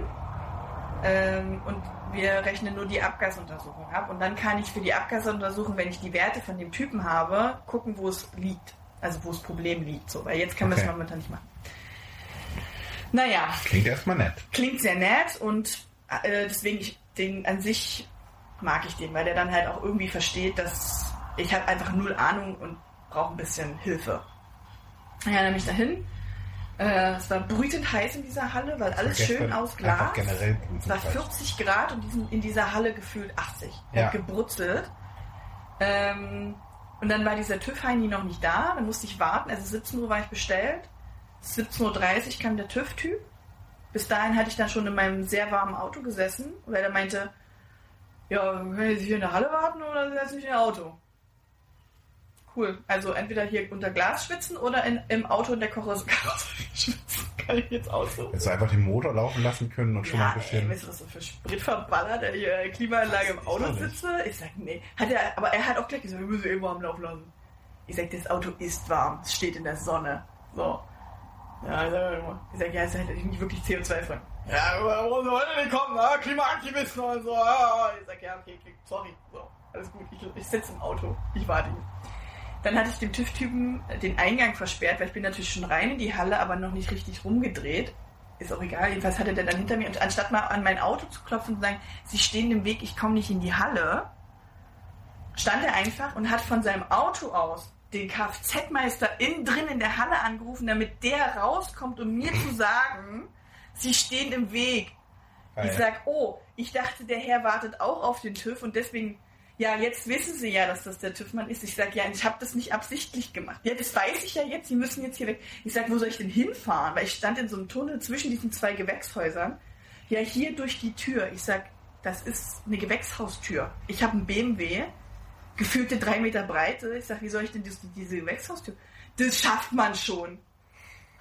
Ähm, und wir rechnen nur die Abgasuntersuchung ab und dann kann ich für die Abgasuntersuchung, wenn ich die Werte von dem Typen habe, gucken, wo es liegt. Also wo das Problem liegt. So, weil jetzt können okay. wir es momentan nicht machen. Naja. Klingt erstmal nett. Klingt sehr nett und äh, deswegen ich, den an sich mag ich den, weil der dann halt auch irgendwie versteht, dass ich habe einfach null Ahnung und brauche ein bisschen Hilfe. Ja, dann bin ich dahin äh, es war brütend heiß in dieser Halle, weil alles schön aus Glas. Generell es war 40 Grad und diesen, in dieser Halle gefühlt 80. Ja. gebrutzelt. Ähm, und dann war dieser TÜV-Heini noch nicht da, dann musste ich warten. Also 17 Uhr war ich bestellt. 17.30 Uhr kam der TÜV-Typ. Bis dahin hatte ich dann schon in meinem sehr warmen Auto gesessen, weil er meinte, ja, können Sie hier in der Halle warten oder setzen Sie in Ihr Auto? Cool. Also entweder hier unter Glas schwitzen oder in, im Auto in der Karosserie schwitzen. Kann ich jetzt aussuchen. Hättest du einfach den Motor laufen lassen können und schon ja, mal ein bisschen. Ey, weißt du, was so für Sprit verballert, der die äh, Klimaanlage im Auto sitze? Ich sag, nee. Hat er, aber er hat auch gleich gesagt, wir müssen eh warm laufen lassen. Ich sag, das Auto ist warm. Es steht in der Sonne. So. Ja, ich sag, ja, es hätte nicht wirklich CO2 frei. Ja, warum soll denn kommen? Ja, Klimaaktivisten und so. Ja, ich sag, ja, okay, sorry. So, alles gut. Ich, ich sitze im Auto. Ich warte ihn. Dann hatte ich dem TÜV-Typen den Eingang versperrt, weil ich bin natürlich schon rein in die Halle, aber noch nicht richtig rumgedreht. Ist auch egal. Jedenfalls hatte der dann hinter mir, und anstatt mal an mein Auto zu klopfen und zu sagen, Sie stehen im Weg, ich komme nicht in die Halle, stand er einfach und hat von seinem Auto aus den Kfz-Meister innen drin in der Halle angerufen, damit der rauskommt, um mir zu sagen, Sie stehen im Weg. Ich sag, oh, ich dachte, der Herr wartet auch auf den TÜV und deswegen ja, jetzt wissen sie ja, dass das der TÜV-Mann ist. Ich sage, ja, ich habe das nicht absichtlich gemacht. Ja, das weiß ich ja jetzt, sie müssen jetzt hier weg. Ich sage, wo soll ich denn hinfahren? Weil ich stand in so einem Tunnel zwischen diesen zwei Gewächshäusern. Ja, hier durch die Tür. Ich sage, das ist eine Gewächshaustür. Ich habe einen BMW, gefühlte drei Meter Breite. Ich sage, wie soll ich denn diese, Gewächshaustür? Das schafft man schon.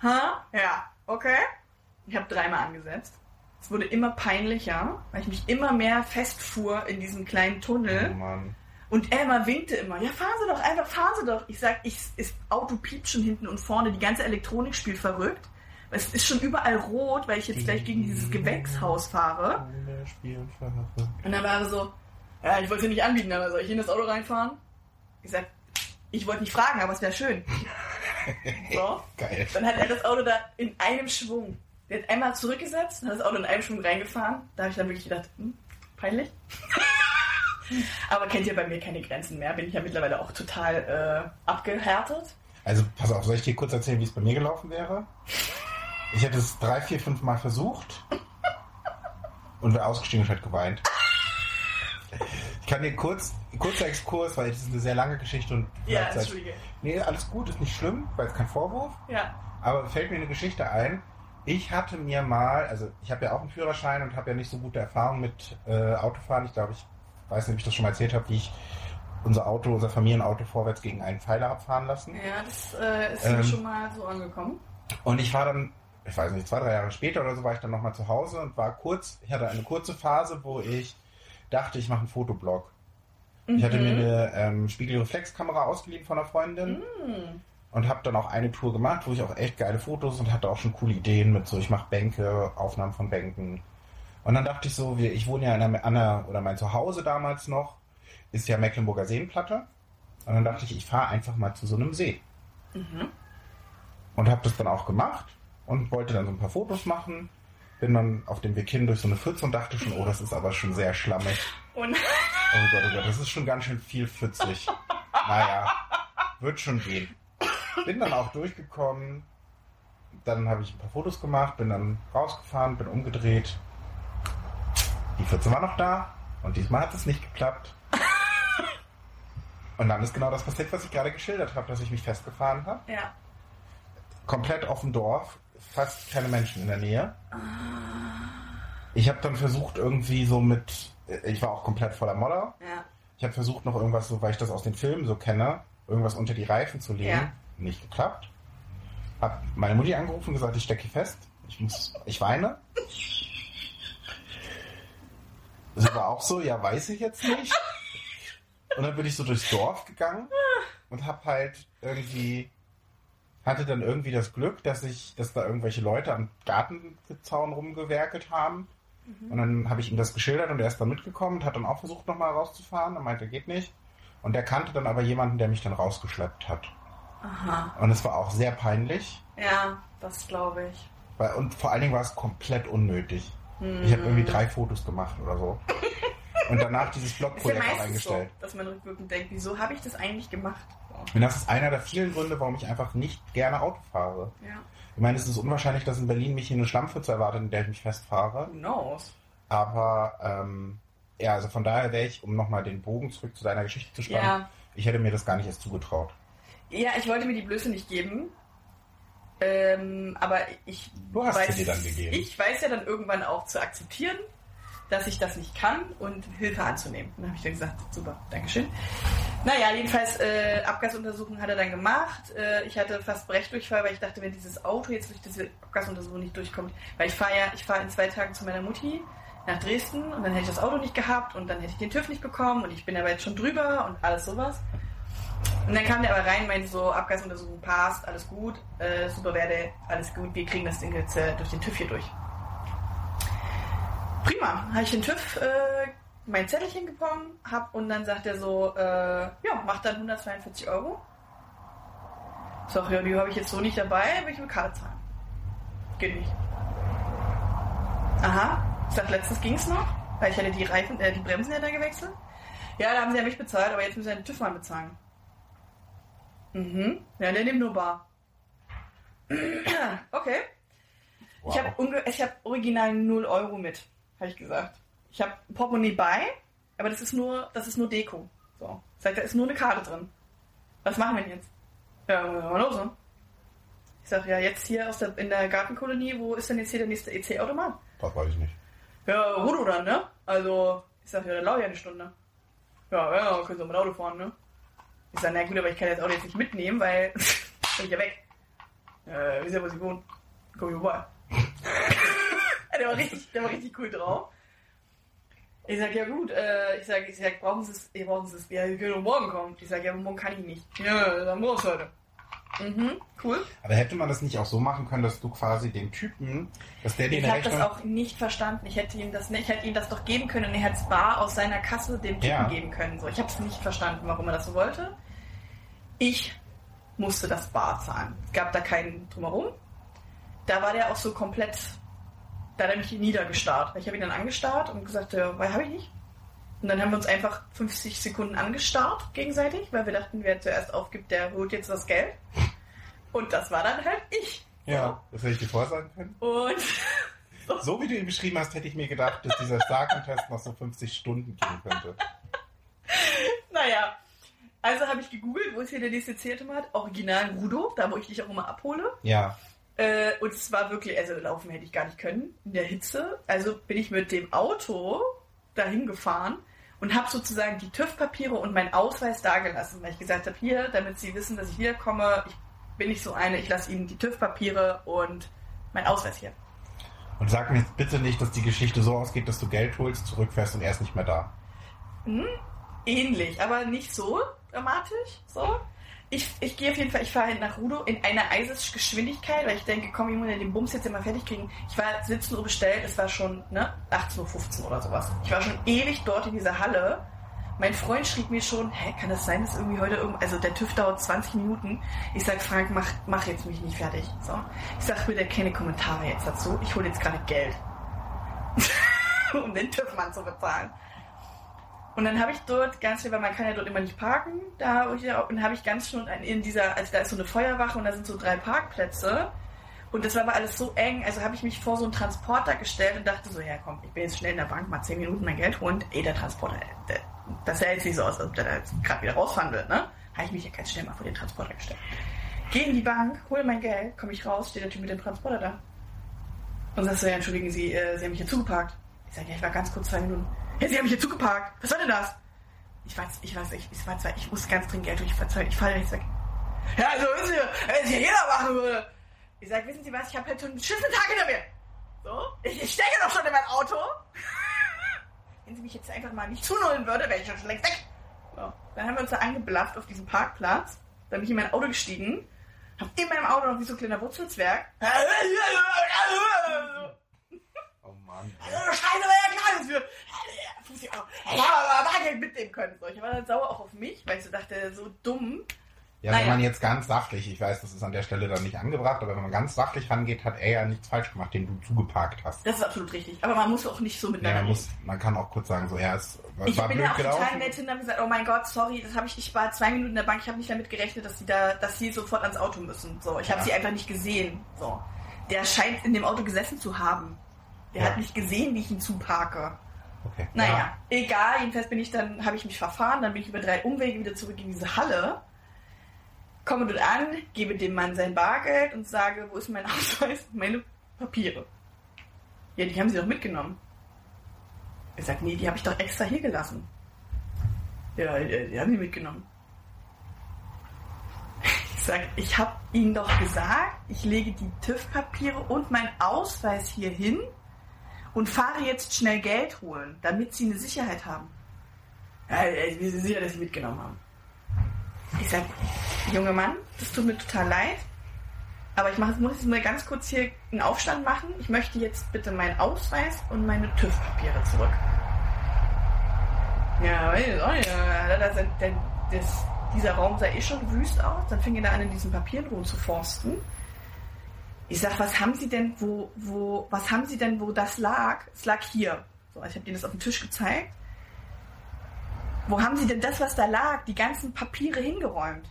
Ha? Ja, okay. Ich habe dreimal angesetzt. Es wurde immer peinlicher, weil ich mich immer mehr festfuhr in diesem kleinen Tunnel. Oh. Und Emma winkte immer, ja, fahren Sie doch, einfach fahren Sie doch. Ich sag, ich, das Auto piept schon hinten und vorne, die ganze Elektronik spielt verrückt. Es ist schon überall rot, weil ich jetzt gleich gegen dieses Gewächshaus fahre. Und dann war er so, ja, ich wollte es nicht anbieten, aber soll ich in das Auto reinfahren? Ich sag, ich wollte nicht fragen, aber es wäre schön. So. Geil. Dann hat er das Auto da in einem Schwung der hat einmal zurückgesetzt und hat das Auto in einem Schwung reingefahren. Da habe ich dann wirklich gedacht, hm, peinlich. Aber kennt ihr bei mir keine Grenzen mehr. Bin ich ja mittlerweile auch total äh, abgehärtet. Also pass auf, soll ich dir kurz erzählen, wie es bei mir gelaufen wäre? Ich hätte es drei, vier, fünf Mal versucht und wäre ausgestiegen und hätte geweint. Ich kann dir kurz, kurzer Exkurs, weil es ist eine sehr lange Geschichte und ja, Entschuldige. Nee, alles gut, ist nicht schlimm, weil es kein Vorwurf. Ja. Aber fällt mir eine Geschichte ein, ich hatte mir mal, also ich habe ja auch einen Führerschein und habe ja nicht so gute Erfahrungen mit äh, Autofahren. Ich glaube, ich weiß nicht, ob ich das schon mal erzählt habe, wie ich unser Auto, unser Familienauto vorwärts gegen einen Pfeiler abfahren lassen. Ja, das äh, ist ähm, schon mal so angekommen. Und ich war dann, ich weiß nicht, zwei, drei Jahre später oder so, war ich dann nochmal zu Hause und war kurz, ich hatte eine kurze Phase, wo ich dachte, ich mache einen Fotoblog. Mhm. Ich hatte mir mhm. eine ähm, Spiegelreflexkamera ausgeliehen von einer Freundin. Mhm und habe dann auch eine Tour gemacht, wo ich auch echt geile Fotos und hatte auch schon coole Ideen mit so, ich mache Bänke, Aufnahmen von Bänken. Und dann dachte ich so, ich wohne ja in einer, einer oder mein Zuhause damals noch, ist ja Mecklenburger Seenplatte. Und dann dachte ich, ich fahre einfach mal zu so einem See. Mhm. Und habe das dann auch gemacht und wollte dann so ein paar Fotos machen. Bin dann auf dem Weg hin durch so eine Pfütze und dachte schon, oh, das ist aber schon sehr schlammig. Oh, oh Gott, oh Gott, das ist schon ganz schön viel pfützlich. naja, wird schon gehen. Bin dann auch durchgekommen. Dann habe ich ein paar Fotos gemacht, bin dann rausgefahren, bin umgedreht. Die Pfütze war noch da und diesmal hat es nicht geklappt. Und dann ist genau das passiert, was ich gerade geschildert habe, dass ich mich festgefahren habe. Ja. Komplett auf dem Dorf, fast keine Menschen in der Nähe. Ich habe dann versucht, irgendwie so mit. Ich war auch komplett voller Modder. Ja. Ich habe versucht, noch irgendwas, so, weil ich das aus den Filmen so kenne, irgendwas unter die Reifen zu legen. Ja. Nicht geklappt. Hab meine Mutti angerufen und gesagt, ich stecke hier fest. Ich muss, ich weine. Sie war auch so, ja, weiß ich jetzt nicht. Und dann bin ich so durchs Dorf gegangen und hab halt irgendwie, hatte dann irgendwie das Glück, dass ich, dass da irgendwelche Leute am Gartenzaun rumgewerkelt haben. Und dann habe ich ihm das geschildert und er ist dann mitgekommen und hat dann auch versucht, nochmal rauszufahren. Er meinte, geht nicht. Und er kannte dann aber jemanden, der mich dann rausgeschleppt hat. Aha. Und es war auch sehr peinlich. Ja, das glaube ich. Weil, und vor allen Dingen war es komplett unnötig. Ich habe irgendwie drei Fotos gemacht oder so. Und danach dieses ja Blogprojekt auch meistens so, eingestellt. dass man rückwirkend denkt, wieso habe ich das eigentlich gemacht? So. Und das ist einer der vielen Gründe, warum ich einfach nicht gerne Auto fahre. Ja. Ich meine, es ist unwahrscheinlich, dass in Berlin mich hier eine Schlammpfütze erwartet, in der ich mich festfahre. Who knows? Aber ähm, ja, also von daher wäre ich, um nochmal den Bogen zurück zu deiner Geschichte zu spannen, Ja. ich hätte mir das gar nicht erst zugetraut. Ja, ich wollte mir die Blöße nicht geben. Ähm, aber ich Du hast weiß, dir dann gegeben. ich weiß ja dann irgendwann auch zu akzeptieren, dass ich das nicht kann und Hilfe anzunehmen. Dann habe ich dann gesagt, super, Dankeschön. Naja, jedenfalls äh, Abgasuntersuchung hat er dann gemacht. Äh, ich hatte fast Brechdurchfall, weil ich dachte, wenn dieses Auto jetzt durch diese Abgasuntersuchung nicht durchkommt, weil ich fahre ja, ich fahre in zwei Tagen zu meiner Mutti nach Dresden und dann hätte ich das Auto nicht gehabt und dann hätte ich den TÜV nicht bekommen und ich bin aber jetzt schon drüber und alles sowas. Und dann kam der aber rein, meinte so, Abgasuntersuchung passt, alles gut, äh, super Werte, alles gut, wir kriegen das Ding jetzt äh, durch den TÜV hier durch. Prima, habe ich den TÜV äh, mein Zettelchen bekommen, hab und dann sagt er so, äh, ja, macht dann 142 Euro. Sag, ja, die habe ich jetzt so nicht dabei, will ich mit Karte zahlen. Geht nicht. Aha, ich sag, letztens ging's noch, weil ich hatte die Reifen, äh, die Bremsen ja da gewechselt. Ja, da haben sie ja mich bezahlt, aber jetzt müssen sie den TÜV mal bezahlen. Mhm. Ja, der nimmt nur bar. okay. Ich habe ich hab original 0 Euro mit, habe ich gesagt. Ich habe Portemonnaie bei, aber das ist nur, das ist nur Deko. So. Sagt, da ist nur eine Karte drin. Was machen wir denn jetzt? Ja, mal los, ne? Ich sag, ja, jetzt hier aus der, in der Gartenkolonie, wo ist denn jetzt hier der nächste EC-Automat? Das weiß ich nicht. Ja, Rudo dann, ne? Also, ich sag, ja, der lau ja eine Stunde. Ja, ja, können Sie mit Auto fahren, ne? Ich sag, na gut, aber ich kann das Auto jetzt nicht mitnehmen, weil bin ich ja weg. Äh, wisst ihr, wo Sie wohnen? Komm ich vorbei. der, war richtig, der war richtig cool drauf. Ich sag, ja gut, äh, ich sag, ich sag, brauchen Sie es, brauchen Sie es, ja, Sie können morgen kommen. Ich sag, ja, morgen kann ich nicht. Ja, dann morgen heute. Mhm, cool. Aber hätte man das nicht auch so machen können, dass du quasi den Typen, dass der dir Ich habe das auch nicht verstanden. Ich hätte ihm das nicht, ich hätte ihm das doch geben können und er hätte es bar aus seiner Kasse dem Typen Ja. geben können. So, ich habe es nicht verstanden, warum er das so wollte. Ich musste das bar zahlen. Es gab da keinen drumherum. Da war der auch so komplett, da hat er mich niedergestarrt. Ich habe ihn dann angestarrt und gesagt, ja, weil habe ich nicht. Und dann haben wir uns einfach 50 Sekunden angestarrt gegenseitig, weil wir dachten, wer zuerst aufgibt, der holt jetzt das Geld. Und das war dann halt ich. Ja, das hätte ich dir vorsagen können. Und So wie du ihn beschrieben hast, hätte ich mir gedacht, dass dieser Starken-Test noch so 50 Stunden gehen könnte. Naja, also habe ich gegoogelt, wo ist hier der nächste C-Automat? Original Rudo, da wo ich dich auch immer abhole. Ja, Äh, und es war wirklich, also laufen hätte ich gar nicht können in der Hitze. Also bin ich mit dem Auto dahin gefahren und habe sozusagen die TÜV-Papiere und meinen Ausweis dagelassen, weil ich gesagt habe, hier, damit Sie wissen, dass ich wiederkomme, ich bin nicht so eine, ich lasse Ihnen die TÜV-Papiere und mein Ausweis hier. und sag mir jetzt bitte nicht, dass die Geschichte so ausgeht, dass du Geld holst, zurückfährst und er ist nicht mehr da. Ähnlich, aber nicht so dramatisch. So. Ich, ich gehe auf jeden Fall, ich fahre nach Rudo in einer Eisesgeschwindigkeit, weil ich denke, komm, ich muss ja den Bums jetzt immer fertig kriegen. Ich war 17 Uhr bestellt, es war schon ne, 18.15 Uhr oder sowas. Ich war schon ewig dort in dieser Halle. Mein Freund schrieb mir schon, hä, kann das sein, dass irgendwie heute irgend, also der TÜV dauert 20 Minuten. Ich sag, Frank, mach, mach jetzt mich nicht fertig. So. Ich sag bitte keine Kommentare jetzt dazu. Ich hole jetzt gerade Geld. um den TÜV-Mann zu bezahlen. Und dann habe ich dort ganz viel, weil man kann ja dort immer nicht parken, da und habe ich ganz schon in dieser, also da ist so eine Feuerwache und da sind so drei Parkplätze. Und das war aber alles so eng, also habe ich mich vor so einen Transporter gestellt und dachte so, ja komm, ich bin jetzt schnell in der Bank, mal zehn Minuten mein Geld holen. Ey, der Transporter, der, das sah jetzt nicht so aus, als ob der da jetzt gerade wieder rausfahren wird, ne? Habe ich mich ja ganz schnell mal vor den Transporter gestellt. Gehe in die Bank, hole mein Geld, komme ich raus, steht der Typ mit dem Transporter da. Und sagst so, ja, entschuldigen Sie, äh, Sie haben mich hier zugeparkt. Ich sage, ja, ich war ganz kurz zwei Minuten. Ja, Sie haben mich hier zugeparkt. Was war denn das? Ich weiß, ich weiß, ich, ich war ich muss ganz dringend Geld holen, ich verzweifle, ich falle jetzt weg. Ja, also, wissen Sie, wenn es hier jeder machen würde. Ich sage, wissen Sie was, ich habe halt schon einen beschissenen Tag hinter mir. So, ich, ich stecke doch schon in mein Auto. wenn Sie mich jetzt einfach mal nicht zunullen würde, wäre ich schon längst weg. So. Dann haben wir uns da angeblafft auf diesem Parkplatz. Dann bin ich in mein Auto gestiegen. Hab in meinem Auto noch wie so ein kleiner Wurzelzwerg. Oh Mann. Scheiße, war ja klar, dass wir 50 Euro. Ja, aber Bargeld mitnehmen können. So, ich war dann sauer auch auf mich, weil ich so dachte, so dumm. Ja, Naja. wenn man jetzt ganz sachlich, ich weiß, das ist an der Stelle dann nicht angebracht, aber wenn man ganz sachlich rangeht, hat er ja nichts falsch gemacht, den du zugeparkt hast. Das ist absolut richtig. Aber man muss auch nicht so Ja, miteinander man, muss, man kann auch kurz sagen, so, ja, es war, Ich war bin blöd ja auch gelaufen. total nett hin habe gesagt, oh mein Gott, sorry, das habe ich, ich war zwei Minuten in der Bank, ich habe nicht damit gerechnet, dass sie da, dass sie sofort ans Auto müssen. So, ich habe Ja. sie einfach nicht gesehen. So, der scheint in dem Auto gesessen zu haben. Der Ja. hat nicht gesehen, wie ich ihn zuparke. Okay. Naja, Ja. egal. Jedenfalls bin ich dann, habe ich mich verfahren, dann bin ich über drei Umwege wieder zurück in diese Halle, komme dort an, gebe dem Mann sein Bargeld und sage, wo ist mein Ausweis und meine Papiere? Ja, die haben sie doch mitgenommen. Er sagt, nee, die habe ich doch extra hier gelassen. Ja, die, haben die mitgenommen. Ich sag, ich habe ihnen doch gesagt, ich lege die TÜV-Papiere und meinen Ausweis hier hin und fahre jetzt schnell Geld holen, damit sie eine Sicherheit haben. Ja, wir sind sicher, dass sie mitgenommen haben. Ich sag, junger Mann, das tut mir total leid, aber ich mach, muss jetzt mal ganz kurz hier einen Aufstand machen. Ich möchte jetzt bitte meinen Ausweis und meine TÜV-Papiere zurück. Ja, weiß ich auch nicht. Ja, das, das, das, dieser Raum sah eh schon wüst aus. Dann fing er da an, in diesen Papieren rumzuforsten. Ich sag, was haben Sie denn, wo, wo, was haben Sie denn, wo das lag? Es lag hier. So, also ich habe Ihnen das auf dem Tisch gezeigt. Wo haben Sie denn das, was da lag, die ganzen Papiere hingeräumt?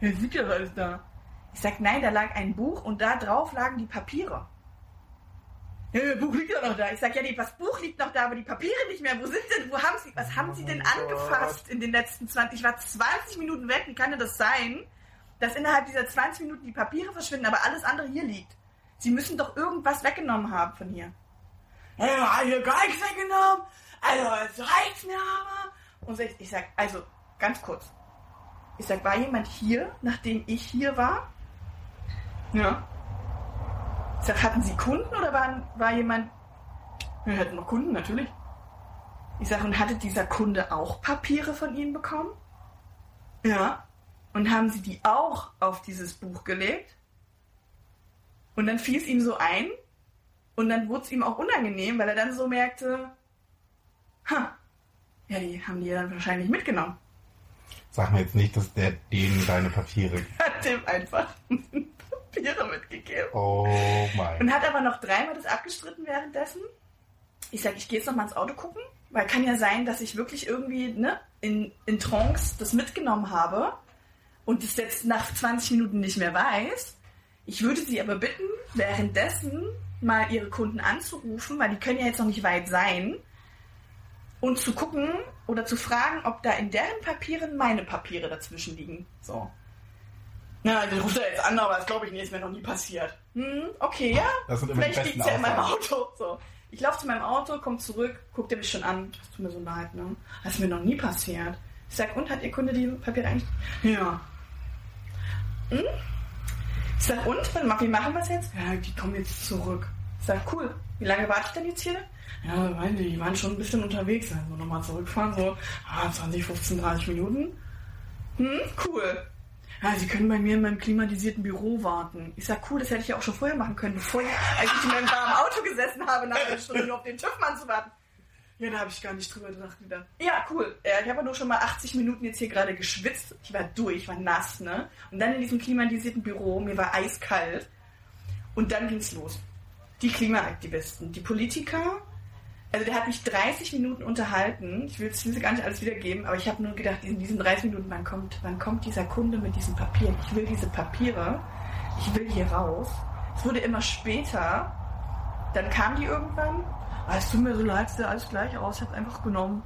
Ja, ja alles da. Ich sag, nein, da lag ein Buch und da drauf lagen die Papiere. Ja, das Buch liegt ja noch da. Ich sag, ja, nee, das Buch liegt noch da, aber die Papiere nicht mehr. Wo sind denn, wo haben Sie, was haben Sie denn Oh mein angefasst in den letzten 20, ich war 20 Minuten weg, wie kann denn das sein, dass innerhalb dieser 20 Minuten die Papiere verschwinden, aber alles andere hier liegt? Sie müssen doch irgendwas weggenommen haben von hier. Ja, hier gar nichts weggenommen. Also, es reicht mir aber. Und so, ich, ich sag, also, ganz kurz. Ich sag, war jemand hier, nachdem ich hier war? Ja. Ich sag, hatten Sie Kunden oder waren, war jemand. Wir hatten noch Kunden, natürlich. Ich sag, und hatte dieser Kunde auch Papiere von Ihnen bekommen? Ja. Und haben Sie die auch auf dieses Buch gelegt? Und dann fiel es ihm so ein. Und dann wurde es ihm auch unangenehm, weil er dann so merkte, ha, ja, die haben die ja dann wahrscheinlich mitgenommen. Sag mir jetzt nicht, dass der denen deine Papiere. Hat dem einfach Papiere mitgegeben. Oh mein. Und hat aber noch dreimal das abgestritten währenddessen. Ich sag, ich gehe jetzt noch mal ins Auto gucken, weil kann ja sein, dass ich wirklich irgendwie ne, in, in Trance das mitgenommen habe und es jetzt nach 20 Minuten nicht mehr weiß. Ich würde sie aber bitten, währenddessen mal ihre Kunden anzurufen, weil die können ja jetzt noch nicht weit sein, und zu gucken oder zu fragen, ob da in deren Papieren meine Papiere dazwischen liegen. So. Na, also ruft er jetzt an, aber das glaube ich nicht, ist mir noch nie passiert. Hm, okay, ja. Vielleicht liegt ja in meinem. Auto. So. Ich laufe zu meinem Auto, komme zurück, guckt er mich schon an. Das tut mir so leid, ne? Das ist mir noch nie passiert. Ich sag, und hat Ihr Kunde die Papiere eigentlich? Ja. Hm? Ich sag, und? Wie machen wir es jetzt? Ja, die kommen jetzt zurück. Ich sag, cool. Wie lange warte ich denn jetzt hier? Ja, weiß nicht, die waren schon ein bisschen unterwegs. Also nochmal zurückfahren, so ah, 20, 15, 30 Minuten. Hm, cool. Ja, Sie können bei mir in meinem klimatisierten Büro warten. Ich sag, cool, das hätte ich ja auch schon vorher machen können, bevor ich, als ich in meinem warmen Auto gesessen habe, nach einer Stunde nur auf den TÜV-Mann zu warten. Ja, da habe ich gar nicht drüber gedacht wieder. Ja, cool. Ich habe nur schon mal 80 Minuten jetzt hier gerade geschwitzt. Ich war durch, ich war nass, ne? Und dann in diesem klimatisierten Büro, mir war eiskalt. Und dann ging's los. Die Klimaaktivisten, die Politiker, Also der hat mich 30 Minuten unterhalten. Ich will es gar nicht alles wiedergeben, aber ich habe nur gedacht, in diesen 30 Minuten, wann kommt, wann kommt dieser Kunde mit diesen Papieren? Ich will diese Papiere. Ich will hier raus. Es wurde immer später. Dann kam die irgendwann. Es tut mir so leid, sieht alles gleich aus. Ich habe einfach genommen.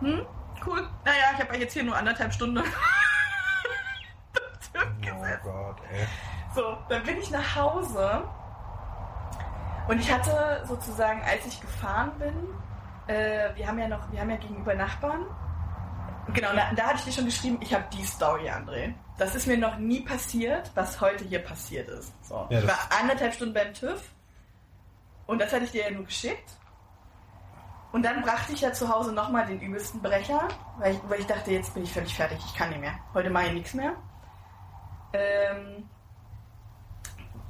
Hm? Cool. Naja, ich habe jetzt hier nur anderthalb Stunden. Oh Gott, ey. So, dann bin ich nach Hause und ich hatte sozusagen, als ich gefahren bin, äh, wir haben ja noch, wir haben ja gegenüber Nachbarn. Genau, da, da hatte ich dir schon geschrieben, ich habe die Story, André. Das ist mir noch nie passiert, was heute hier passiert ist. So. Ja, ich war anderthalb Stunden beim TÜV und das hatte ich dir ja nur geschickt. Und dann brachte ich ja zu Hause nochmal den übelsten Brecher, weil ich, weil ich dachte, jetzt bin ich völlig fertig, ich kann nicht mehr. Heute mache ich nichts mehr. Ähm,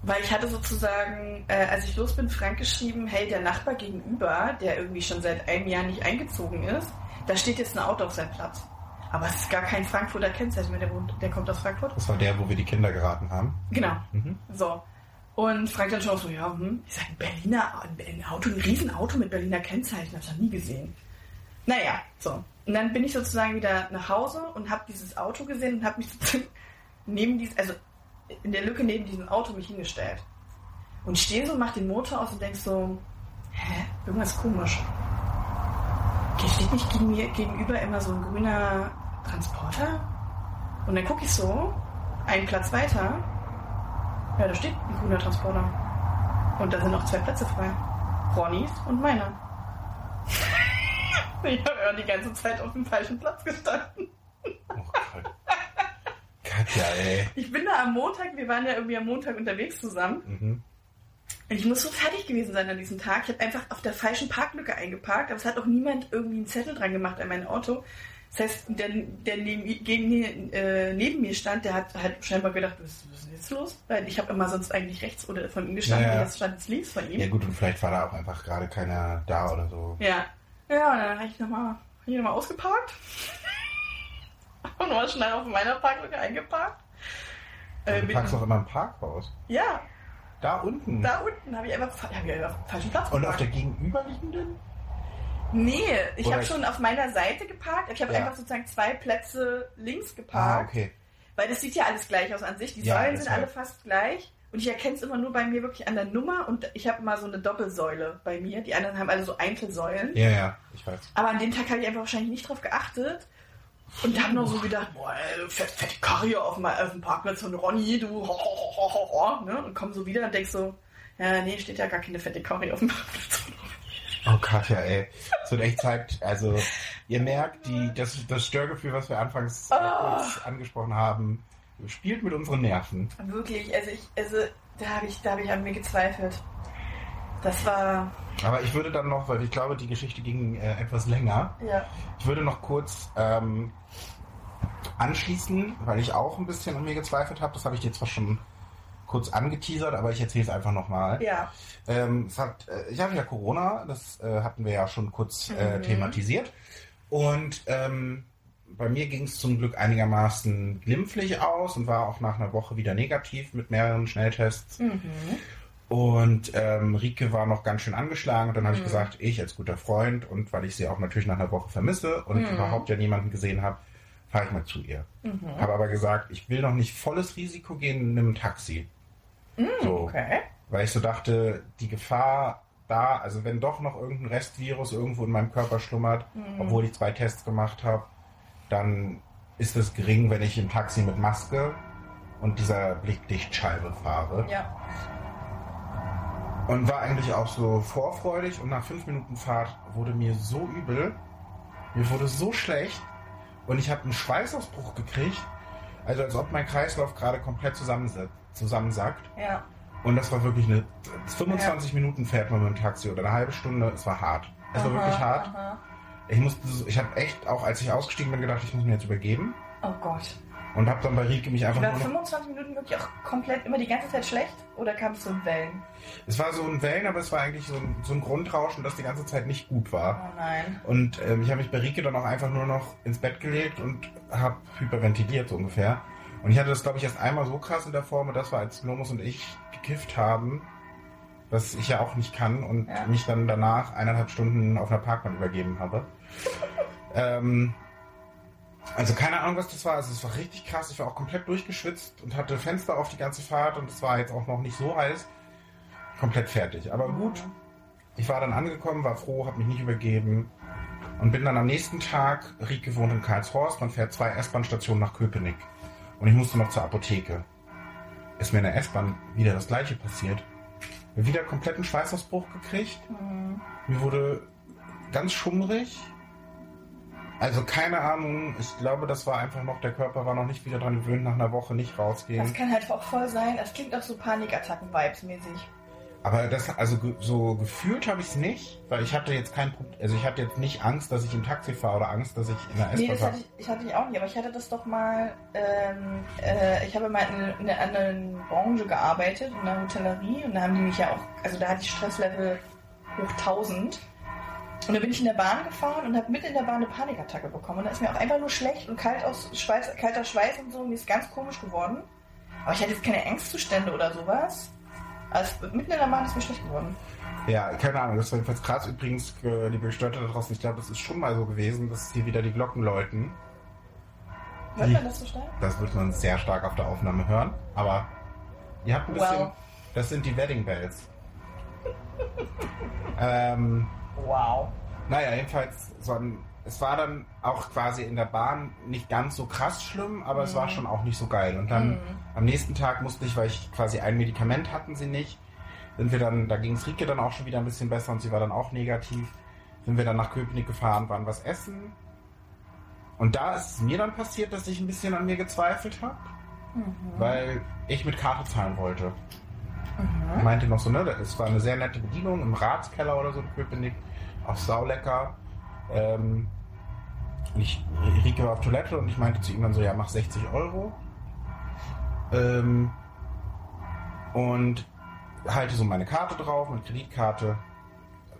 weil ich hatte sozusagen, äh, als ich los bin, Frank geschrieben, hey, der Nachbar gegenüber, der irgendwie schon seit einem Jahr nicht eingezogen ist, da steht jetzt ein Auto auf seinem Platz. Aber es ist gar kein Frankfurter Kennzeichen mehr, der, wohnt, der kommt aus Frankfurt. Das war der, wo wir die Kinder geraten haben. Genau. Mhm. So. Und Frank dann schon so, ja, hm, sag, ein Berliner ein Auto, ein Riesenauto mit Berliner Kennzeichen, hab ich noch nie gesehen. Naja, so. Und dann bin ich sozusagen wieder nach Hause und habe dieses Auto gesehen und habe mich neben diesem, also in der Lücke neben diesem Auto mich hingestellt. Und stehe so, mach den Motor aus und denk so, hä, irgendwas komisch. Steht nicht gegen mir gegenüber immer so ein grüner Transporter? Und dann gucke ich so, einen Platz weiter, ja, da steht ein grüner Transporter. Und da sind noch zwei Plätze frei. Ronnys und meiner. ich habe ja die ganze Zeit auf dem falschen Platz gestanden. Oh Gott. Katja, ey. Ich bin da am Montag, wir waren ja irgendwie am Montag unterwegs zusammen. Mhm. Und ich muss so fertig gewesen sein an diesem Tag. Ich habe einfach auf der falschen Parklücke eingeparkt, aber es hat auch niemand irgendwie einen Zettel dran gemacht an mein Auto. Das heißt, der, der neben, gegen, äh, neben mir stand, der hat halt scheinbar gedacht, was, was ist denn jetzt los? Weil ich habe immer sonst eigentlich rechts oder von ihm gestanden, Ja, ja. jetzt stand jetzt links von ihm. Ja gut, und vielleicht war da auch einfach gerade keiner da oder so. Ja. Ja, und dann habe ich nochmal noch mal ausgeparkt. und nochmal schnell auf meiner Parklücke eingeparkt. Äh, du parkst doch immer im Parkhaus. ja, Da unten. da unten habe ich einfach hab ich einfach falschen Platz Und auf geparkt. der gegenüberliegenden? Nee, ich habe schon auf meiner Seite geparkt. Ich habe Ja. einfach sozusagen zwei Plätze links Ah, geparkt. okay. Weil das sieht ja alles gleich aus an sich. Die Ja, Säulen sind deshalb. alle fast gleich. Und ich erkenne es immer nur bei mir wirklich an der Nummer. Und ich habe immer so eine Doppelsäule bei mir. Die anderen haben alle so Einzelsäulen. Ja, ja, ich weiß. Aber an dem Tag habe ich einfach wahrscheinlich nicht drauf geachtet. Und habe noch so gedacht, boah, ey, fett, fette Karre auf, dem- auf dem Parkplatz von Ronny, du, ho, ho, ho, ho, ho, ne? Und komm so wieder und denk so, ja, nee, steht ja gar keine fette Karre auf dem Parkplatz von. Oh Katja, ey. Es wird echt Zeit, also ihr merkt, die, das, das Störgefühl, was wir anfangs Ah. kurz angesprochen haben, spielt mit unseren Nerven. Wirklich, also ich, also da habe ich, da habe ich an mir gezweifelt. Das war, Aber ich würde dann noch, weil ich glaube, die Geschichte ging äh, etwas länger, ja, ich würde noch kurz ähm, anschließen, weil ich auch ein bisschen an mir gezweifelt habe. Das habe ich dir zwar schon kurz angeteasert, aber ich erzähle es einfach nochmal. ja, Ähm, es hat, äh, ich habe ja Corona, das äh, hatten wir ja schon kurz äh, Mhm. thematisiert. Und ähm, bei mir ging es zum Glück einigermaßen glimpflich aus und war auch nach einer Woche wieder negativ mit mehreren Schnelltests. mhm. Und ähm, Rike war noch ganz schön angeschlagen und dann habe ich Mhm. gesagt, ich als guter Freund und weil ich sie auch natürlich nach einer Woche vermisse und Mhm. überhaupt ja niemanden gesehen habe, fahre ich mal zu ihr. Mhm. Habe aber gesagt, ich will noch nicht volles Risiko gehen, nimm ein Taxi. So, okay. weil ich so dachte, die Gefahr da, also wenn doch noch irgendein Restvirus irgendwo in meinem Körper schlummert, Mhm. obwohl ich zwei Tests gemacht habe, dann ist es gering, wenn ich im Taxi mit Maske und dieser Blickdichtscheibe fahre. Ja, Und war eigentlich auch so vorfreudig und nach fünf Minuten Fahrt wurde mir so übel, mir wurde so schlecht und ich habe einen Schweißausbruch gekriegt, also als ob mein Kreislauf gerade komplett zusammensa- zusammensackt. ja, Und das war wirklich eine 25 Minuten fährt man mit dem Taxi oder eine halbe Stunde. Es war hart. Es war Aha, wirklich hart. aha. Ich musste, ich habe echt auch als ich ausgestiegen bin gedacht, ich muss mir jetzt übergeben Oh Gott. und habe dann bei Rike mich einfach War nur noch 25 Minuten wirklich auch komplett immer die ganze Zeit schlecht? Oder kam es so in Wellen? Es war so ein Wellen, aber es war eigentlich so ein, so ein Grundrauschen, das die ganze Zeit nicht gut war. Oh nein. Und ähm, ich habe mich bei Rike dann auch einfach nur noch ins Bett gelegt und habe hyperventiliert so ungefähr. Und ich hatte das, glaube ich, erst einmal so krass in der Form, und das war, als Lomus und ich gekifft haben, was ich ja auch nicht kann und Ja. mich dann danach eineinhalb Stunden auf einer Parkbank übergeben habe. ähm, also keine Ahnung, was das war. Also es war richtig krass. Ich war auch komplett durchgeschwitzt und hatte Fenster auf die ganze Fahrt und es war jetzt auch noch nicht so heiß. Komplett fertig. Aber gut, ich war dann angekommen, war froh, habe mich nicht übergeben und bin dann am nächsten Tag, Rieke wohnt in Karlshorst, man fährt zwei S-Bahn-Stationen nach Köpenick. Und ich musste noch zur Apotheke. Ist mir in der S-Bahn wieder das gleiche passiert. Mir wieder kompletten Schweißausbruch gekriegt. Mhm. Mir wurde ganz schummrig. Also keine Ahnung, ich glaube, das war einfach noch, der Körper war noch nicht wieder dran gewöhnt, nach einer Woche nicht Das rausgehen. kann halt auch voll sein. Das klingt auch so Panikattacken-Vibes mäßig. Aber das, also so gefühlt habe ich es nicht, weil ich hatte jetzt kein Problem, also ich hatte jetzt nicht Angst, dass ich im Taxi fahre oder Angst, dass ich in der Nee, S-Bahn das fahre. hatte ich, ich hatte ich auch nicht, aber ich hatte das doch mal, ähm, äh, ich habe mal in, in einer anderen Branche gearbeitet, in der Hotellerie und da haben die mich ja auch, also da hatte ich Stresslevel hoch 1000 und da bin ich in der Bahn gefahren und habe mitten in der Bahn eine Panikattacke bekommen. Und da ist mir auch einfach nur schlecht und kalt aus Schweiß, kalter Schweiß und so, mir ist ganz komisch geworden, aber ich hatte jetzt keine Angstzustände oder sowas, also mitten in der Bahn ist mir schlecht geworden. Ja, keine Ahnung, das war jedenfalls krass. Übrigens, äh, liebe Gestörte da draußen, ich glaube, das ist schon mal so gewesen, dass hier wieder die Glocken läuten. Hört Die- man das so stark? Das wird man sehr stark auf der Aufnahme hören, aber ihr habt ein bisschen, Well. das sind die Wedding Bells. ähm, Wow. naja, jedenfalls, so ein, es war dann auch quasi in der Bahn nicht ganz so krass schlimm, aber es war schon auch nicht so geil. Und dann Mhm. am nächsten Tag musste ich, weil ich quasi ein Medikament hatten sie nicht, sind wir dann, da ging es Rike dann auch schon wieder ein bisschen besser und sie war dann auch negativ, sind wir dann nach Köpenick gefahren, waren was essen. Und da ist es mir dann passiert, dass ich ein bisschen an mir gezweifelt habe, Mhm. weil ich mit Karte zahlen wollte. Mhm. Ich meinte noch so, ne, es war eine sehr nette Bedienung im Ratskeller oder so in Köpenick, auch saulecker. Ähm, ich, Rike war auf Toilette und ich meinte zu ihm dann so, ja, mach 60 Euro. Ähm, und halte so meine Karte drauf, meine Kreditkarte,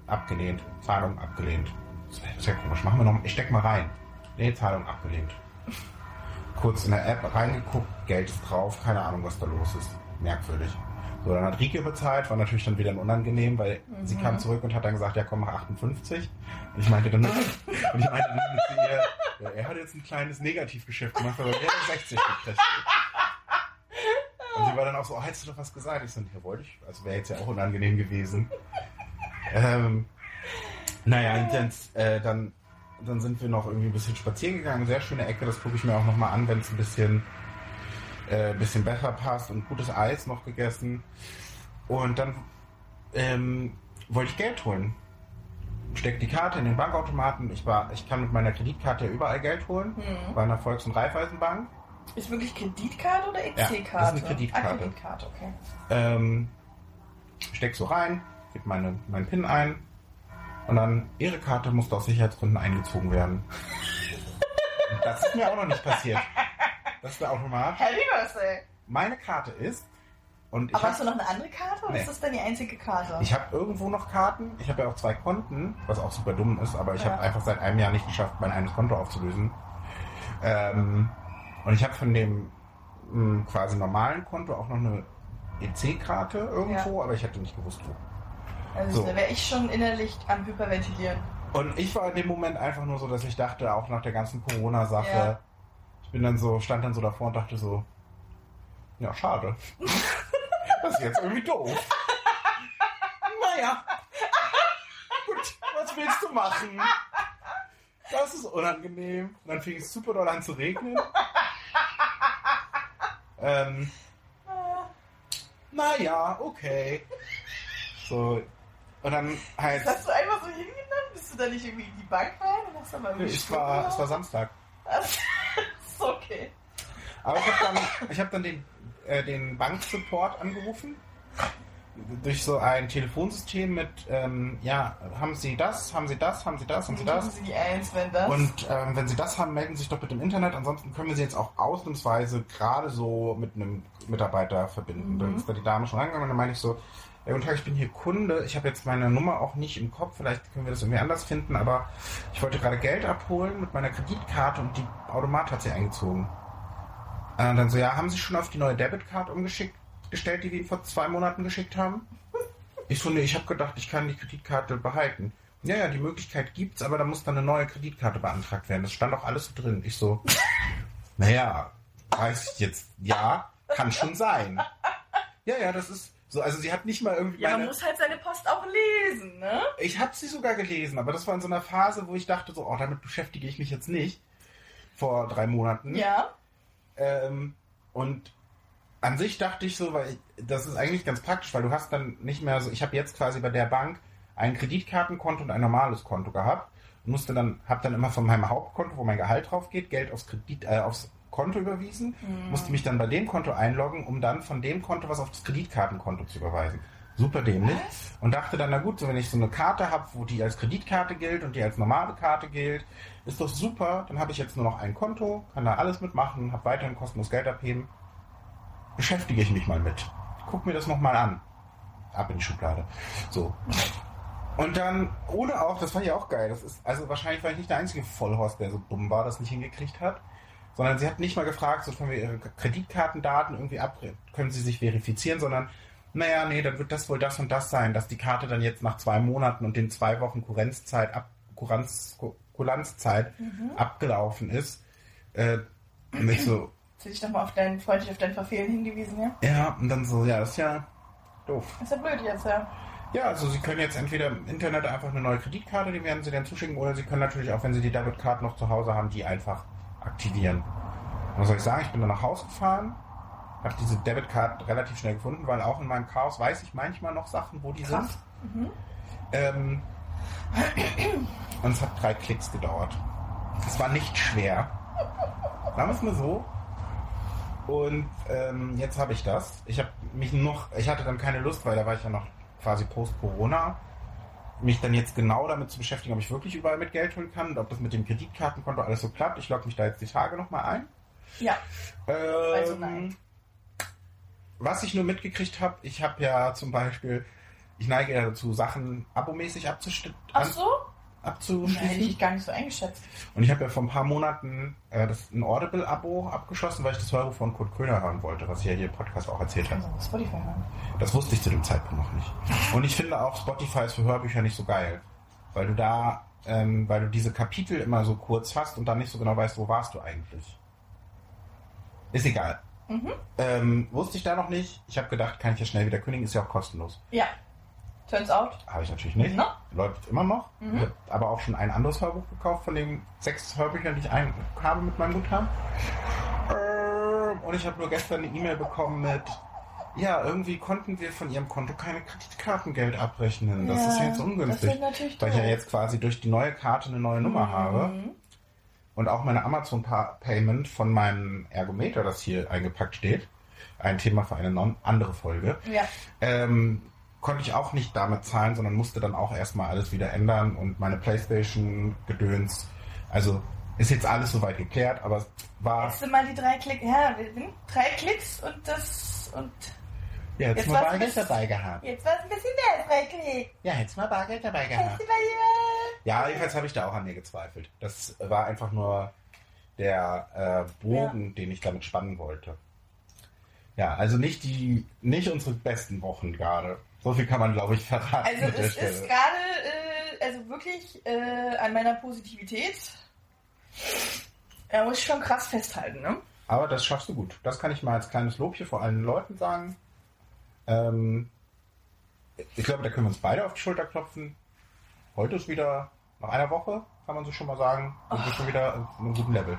abgelehnt, Zahlung abgelehnt. Das ist ja komisch, machen wir noch, ich steck mal rein. Nee, Zahlung abgelehnt. Kurz in der App reingeguckt, Geld ist drauf, keine Ahnung, was da los ist. Merkwürdig. So, dann hat Rike bezahlt, war natürlich dann wieder unangenehm, weil sie kam zurück und hat dann gesagt, ja komm, mach 58. Und ich meinte dann, und ich meinte dann zu ihr, ja, er hat jetzt ein kleines Negativgeschäft gemacht, aber er hat 60 gekriegt. Und sie war dann auch so, oh, hättest du doch was gesagt? Ich so, ja, wollte ich, also wäre jetzt ja auch unangenehm gewesen. ähm, naja, und dann, äh, dann, dann sind wir noch irgendwie ein bisschen spazieren gegangen, sehr schöne Ecke, das gucke ich mir auch nochmal an, wenn es ein bisschen äh, bisschen besser passt und gutes Eis noch gegessen. Und dann ähm, wollte ich Geld holen. Steck die Karte in den Bankautomaten. Ich war, ich kann mit meiner Kreditkarte überall Geld holen. Mhm. Bei einer Volks- und Raiffeisenbank. Ist wirklich Kreditkarte oder das ist EC-Karte? eine Kreditkarte. Ah, Kreditkarte, okay. Ähm, steck so rein, gib meine, meinen PIN ein. Und dann, Ihre Karte musste aus Sicherheitsgründen eingezogen werden. Das ist mir auch noch nicht passiert. Das ist der Automat. Happy Birthday! Meine Karte ist. Und ich Aber hab- hast du noch eine andere Karte oder Nee. ist das dann die einzige Karte? Ich habe irgendwo noch Karten. Ich habe ja auch zwei Konten, was auch super dumm ist, aber ich Ja. habe einfach seit einem Jahr nicht geschafft, mein eines Konto aufzulösen. Ähm, und ich habe von dem mh, quasi normalen Konto auch noch eine EC-Karte irgendwo, aber ich hätte nicht gewusst wo. also so. da wäre ich schon innerlich am Hyperventilieren. Und ich war in dem Moment einfach nur so, dass ich dachte, auch nach der ganzen Corona-Sache, Ja. Bin dann so, stand dann so davor und dachte so, ja, schade. das ist jetzt irgendwie doof. naja. Gut, was willst du machen? Das ist unangenehm. Und dann fing es super doll an zu regnen. ähm, naja, okay. So, und dann halt. Das hast du einfach so hingenommen? Bist du da nicht irgendwie in die Bank rein und hast dann mal irgendwie Es war, es war Samstag. Okay. Aber ich habe dann, ich hab dann den, äh, den Banksupport angerufen. Durch so ein Telefonsystem mit, ähm, ja, haben Sie das, haben Sie das, haben Sie das, haben Sie das? Sie die Eins, wenn das. Und ähm, wenn Sie das haben, melden Sie sich doch bitte im Internet. Ansonsten können wir Sie jetzt auch ausnahmsweise gerade so mit einem Mitarbeiter verbinden. Mhm. Dann ist da die Dame schon rangegangen und dann meine ich so, ja, guten Tag, ich bin hier Kunde. Ich habe jetzt meine Nummer auch nicht im Kopf. Vielleicht können wir das irgendwie anders finden. Aber ich wollte gerade Geld abholen mit meiner Kreditkarte und die Automat hat sie eingezogen. Äh, dann so, ja, haben Sie schon auf die neue Debitcard umgeschickt, gestellt, die wir Ihnen vor zwei Monaten geschickt haben? Ich so, nee, ich habe gedacht, ich kann die Kreditkarte behalten. Ja, ja, die Möglichkeit gibt's, aber da muss dann eine neue Kreditkarte beantragt werden. Das stand auch alles so drin. Ich so, naja, weiß ich jetzt, ja, kann schon sein. Ja, ja, das ist so, also sie hat nicht mal irgendwie Ja, man meine, muss halt seine Post auch lesen, ne? ich habe sie sogar gelesen, aber das war in so einer Phase, wo ich dachte so, oh, damit beschäftige ich mich jetzt nicht. Vor drei Monaten. Ja. Ähm, und an sich dachte ich so, weil ich, das ist eigentlich ganz praktisch, weil du hast dann nicht mehr so, ich habe jetzt quasi bei der Bank ein Kreditkartenkonto und ein normales Konto gehabt und musste dann, habe dann immer von meinem Hauptkonto, wo mein Gehalt drauf geht, Geld aufs Kredit, äh, aufs Konto überwiesen, musste mich dann bei dem Konto einloggen, um dann von dem Konto was auf das Kreditkartenkonto zu überweisen. Super dämlich. Was? Und dachte dann, na gut, so wenn ich so eine Karte habe, wo die als Kreditkarte gilt und die als normale Karte gilt, ist doch super. Dann habe ich jetzt nur noch ein Konto, kann da alles mitmachen, habe weiterhin kostenlos Geld abheben. Beschäftige ich mich mal mit. Guck mir das nochmal an. Ab in die Schublade. So. Und dann, ohne auch, das fand ich auch geil. Das ist, also wahrscheinlich war ich nicht der einzige Vollhorst, der so dumm war, das nicht hingekriegt hat. Sondern sie hat nicht mal gefragt, so können wir ihre Kreditkartendaten irgendwie ab, können sie sich verifizieren, sondern naja, nee, dann wird das wohl das und das sein, dass die Karte dann jetzt nach zwei Monaten und den zwei Wochen Kurenzzeit ab, Kuranz, Ku- Kulanzzeit abgelaufen ist. Äh, und ich so, Hast du dich nochmal auf deinen, freundlich auf dein Verfehlen hingewiesen, ja? ja, und dann so, ja, das ist ja doof. Das ist ja blöd jetzt, ja. Ja, also Sie können jetzt entweder im Internet einfach eine neue Kreditkarte, die werden Sie dann zuschicken, oder Sie können natürlich auch, wenn Sie die Debitcard noch zu Hause haben, die einfach aktivieren. Was soll ich sagen? Ich bin dann nach Hause gefahren, habe diese Debitcard relativ schnell gefunden, weil auch in meinem Chaos weiß ich manchmal noch Sachen, wo die Krass. sind. Ähm, und es hat drei Klicks gedauert. Es war nicht schwer. Sagen wir es mal so. Und ähm, jetzt habe ich das. Ich habe mich noch, ich hatte dann keine Lust, weil da war ich ja noch quasi post-Corona, mich dann jetzt genau damit zu beschäftigen, ob ich wirklich überall mit Geld holen kann und ob das mit dem Kreditkartenkonto alles so klappt. Ich logge mich da jetzt die Tage nochmal ein. Ja. Ähm, Also nein. Was ich nur mitgekriegt habe, ich habe ja zum Beispiel, ich neige ja dazu, Sachen abomäßig abzust- Ach so? Da hätte abzuschließen. ich gar nicht so eingeschätzt. Und ich habe ja vor ein paar Monaten äh, das, ein Audible-Abo abgeschlossen, weil ich das Hörbuch von Kurt Kröner hören wollte, was ich ja hier im Podcast auch erzählt habe. Also Spotify hören. Das wusste ich zu dem Zeitpunkt noch nicht. Und ich finde auch Spotify ist für Hörbücher nicht so geil. Weil du da, ähm, weil du diese Kapitel immer so kurz hast und dann nicht so genau weißt, wo warst du eigentlich. Ist egal. Mhm. Ähm, wusste ich da noch nicht. Ich habe gedacht, kann ich ja schnell wieder kündigen, ist ja auch kostenlos. Ja. Turns out. Habe ich natürlich nicht. Na? Läuft immer noch. Mhm. Ich habe aber auch schon ein anderes Hörbuch gekauft von den sechs Hörbüchern, die ich ein habe mit meinem Guthaben. Ähm, Und ich habe nur gestern eine E-Mail bekommen mit, ja, irgendwie konnten wir von ihrem Konto keine Kreditkartengeld abrechnen. Das ist jetzt ungünstig. Weil ich ja jetzt quasi durch die neue Karte eine neue Nummer habe Mhm. und auch meine Amazon-Payment von meinem Ergometer, das hier eingepackt steht, ein Thema für eine andere Folge, Ja. ähm, konnte ich auch nicht damit zahlen, sondern musste dann auch erstmal alles wieder ändern und meine Playstation-Gedöns. Also ist jetzt alles soweit geklärt, aber es war Jetzt sind mal die drei Klicks. Ja, wir sind drei Klicks und das und ja, jetzt, Jetzt mal Bargeld dabei gehabt. jetzt war es ein bisschen mehr als drei Klicks. Ja, jetzt mal Bargeld dabei gehabt. Ja, jedenfalls habe ich da auch an mir gezweifelt. Das war einfach nur der äh, Bogen, den ich damit spannen wollte. Ja, also nicht die, nicht unsere besten Wochen gerade. So viel kann man, glaube ich, verraten Also es ist gerade, äh, also wirklich äh, an meiner Positivität. Da muss ich schon krass festhalten, ne? Aber das schaffst du gut. Das kann ich mal als kleines Lob hier vor allen Leuten sagen. Ähm, ich glaube, da können wir uns beide auf die Schulter klopfen. Heute ist wieder, nach einer Woche, kann man so schon mal sagen, sind wir schon wieder auf einem guten Level.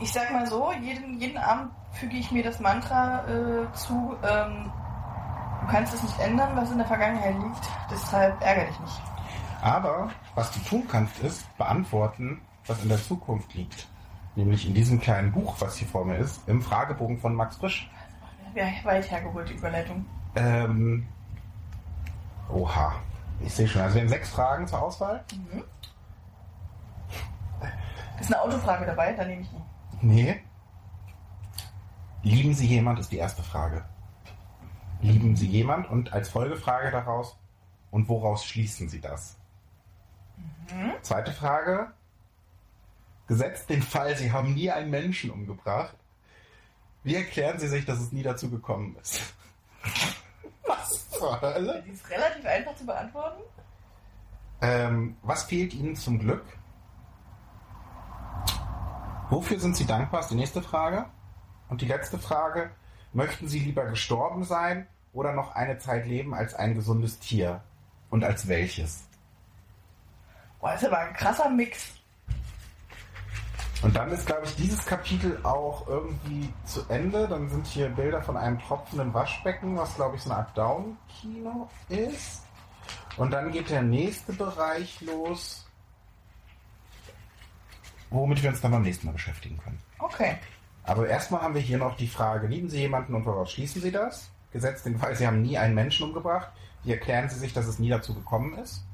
Ich sag mal so, jeden, jeden Abend füge ich mir das Mantra äh, zu, ähm, du kannst es nicht ändern, was in der Vergangenheit liegt, deshalb ärgere dich nicht. Aber was du tun kannst, ist beantworten, was in der Zukunft liegt. Nämlich in diesem kleinen Buch, was hier vor mir ist, im Fragebogen von Max Frisch. Ja, weit hergeholt, die Überleitung. Ähm, oha, ich sehe schon. Also wir haben sechs Fragen zur Auswahl. Ist eine Autofrage dabei, dann nehme ich die. Nee. Lieben Sie jemand ist die erste Frage. Lieben Sie jemand und als Folgefrage daraus, und woraus schließen Sie das? Zweite Frage. Gesetzt den Fall, Sie haben nie einen Menschen umgebracht. Wie erklären Sie sich, dass es nie dazu gekommen ist? Was? zur Hölle? Die ist relativ einfach zu beantworten. Ähm, was fehlt Ihnen zum Glück? Wofür sind Sie dankbar? Ist die nächste Frage. Und die letzte Frage. Möchten Sie lieber gestorben sein oder noch eine Zeit leben als ein gesundes Tier? Und als welches? Boah, das ist aber ein krasser Mix. Und dann ist, glaube ich, dieses Kapitel auch irgendwie zu Ende. Dann sind hier Bilder von einem tropfenden Waschbecken, was, glaube ich, so eine Art Down-Kino ist. Und dann geht der nächste Bereich los, womit wir uns dann beim nächsten Mal beschäftigen können. Okay. Aber erstmal haben wir hier noch die Frage, lieben Sie jemanden und woraus schließen Sie das? Gesetzt den Fall, Sie haben nie einen Menschen umgebracht. Wie erklären Sie sich, dass es nie dazu gekommen ist?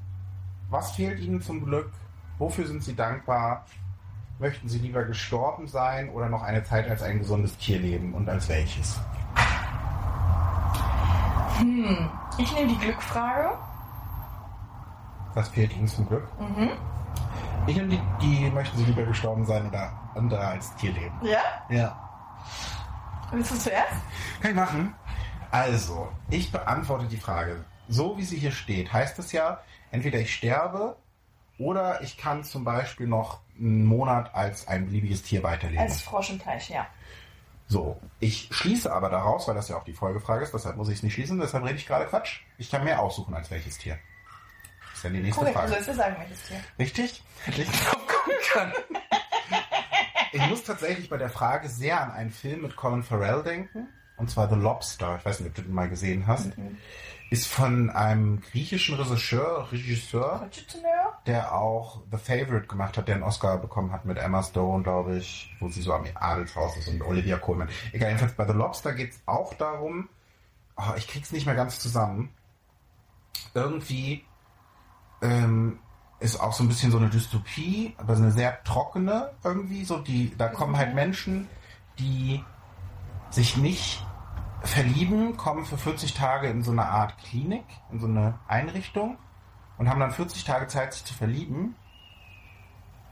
Was fehlt Ihnen zum Glück? Wofür sind Sie dankbar? Möchten Sie lieber gestorben sein oder noch eine Zeit als ein gesundes Tier leben und als welches? Hm. Ich nehme die Glückfrage. Was fehlt Ihnen zum Glück? Mhm. Ich nehme die, die möchten Sie lieber gestorben sein oder andere als Tier leben. Ja? Ja. Willst du zuerst? Kann ich machen. Also, ich beantworte die Frage. So wie sie hier steht, heißt es ja, entweder ich sterbe oder ich kann zum Beispiel noch einen Monat als ein beliebiges Tier weiterleben. Als Frosch im Teich, ja. So, ich schließe aber daraus, weil das ja auch die Folgefrage ist, deshalb muss ich es nicht schließen, deshalb rede ich gerade Quatsch. Ich kann mir aussuchen, als welches Tier. Das ist dann die nächste Korrekt, Frage. du sollst dir sagen, welches Tier. Richtig? Hätte ich drauf gucken können. Ich muss tatsächlich bei der Frage sehr an einen Film mit Colin Farrell denken. Und zwar The Lobster. Ich weiß nicht, ob du den mal gesehen hast. Ist von einem griechischen Regisseur, Regisseur, der auch The Favorite gemacht hat, der einen Oscar bekommen hat mit Emma Stone, glaube ich, wo sie so am Adelshaus ist und Olivia Colman. Egal, jedenfalls bei The Lobster geht es auch darum, oh, ich krieg's nicht mehr ganz zusammen. Irgendwie ähm, ist auch so ein bisschen so eine Dystopie, aber so eine sehr trockene irgendwie. So die, da kommen halt Menschen, die sich nicht verlieben, kommen für 40 Tage in so eine Art Klinik, in so eine Einrichtung und haben dann 40 Tage Zeit, sich zu verlieben.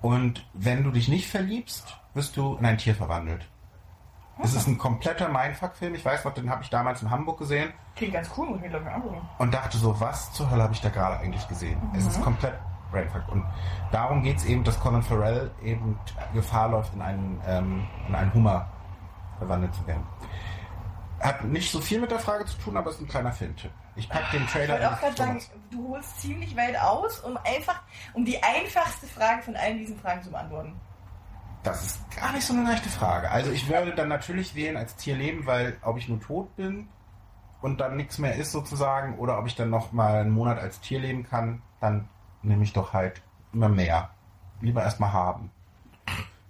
Und wenn du dich nicht verliebst, wirst du in ein Tier verwandelt. Es ist ein kompletter Mindfuck-Film. Ich weiß noch, den habe ich damals in Hamburg gesehen Klingt ganz cool, muss ich mir glaube ich angucken. und dachte so, was zur Hölle habe ich da gerade eigentlich gesehen? Es ist komplett Brainfuck. Und darum geht es eben, dass Colin Farrell eben Gefahr läuft, in einen, ähm, in einen Hummer verwandelt zu werden. Hat nicht so viel mit der Frage zu tun, aber ist ein kleiner Filmtipp. Ich packe den Ich Trailer wollte auch gerade sagen, du holst ziemlich weit aus, um einfach, um die einfachste Frage von allen diesen Fragen zu beantworten. Das ist gar nicht so eine leichte Frage. Also ich würde dann natürlich wählen als Tier leben, weil ob ich nur tot bin und dann nichts mehr ist sozusagen, oder ob ich dann noch mal einen Monat als Tier leben kann, dann nehme ich doch halt immer mehr. Lieber erstmal haben.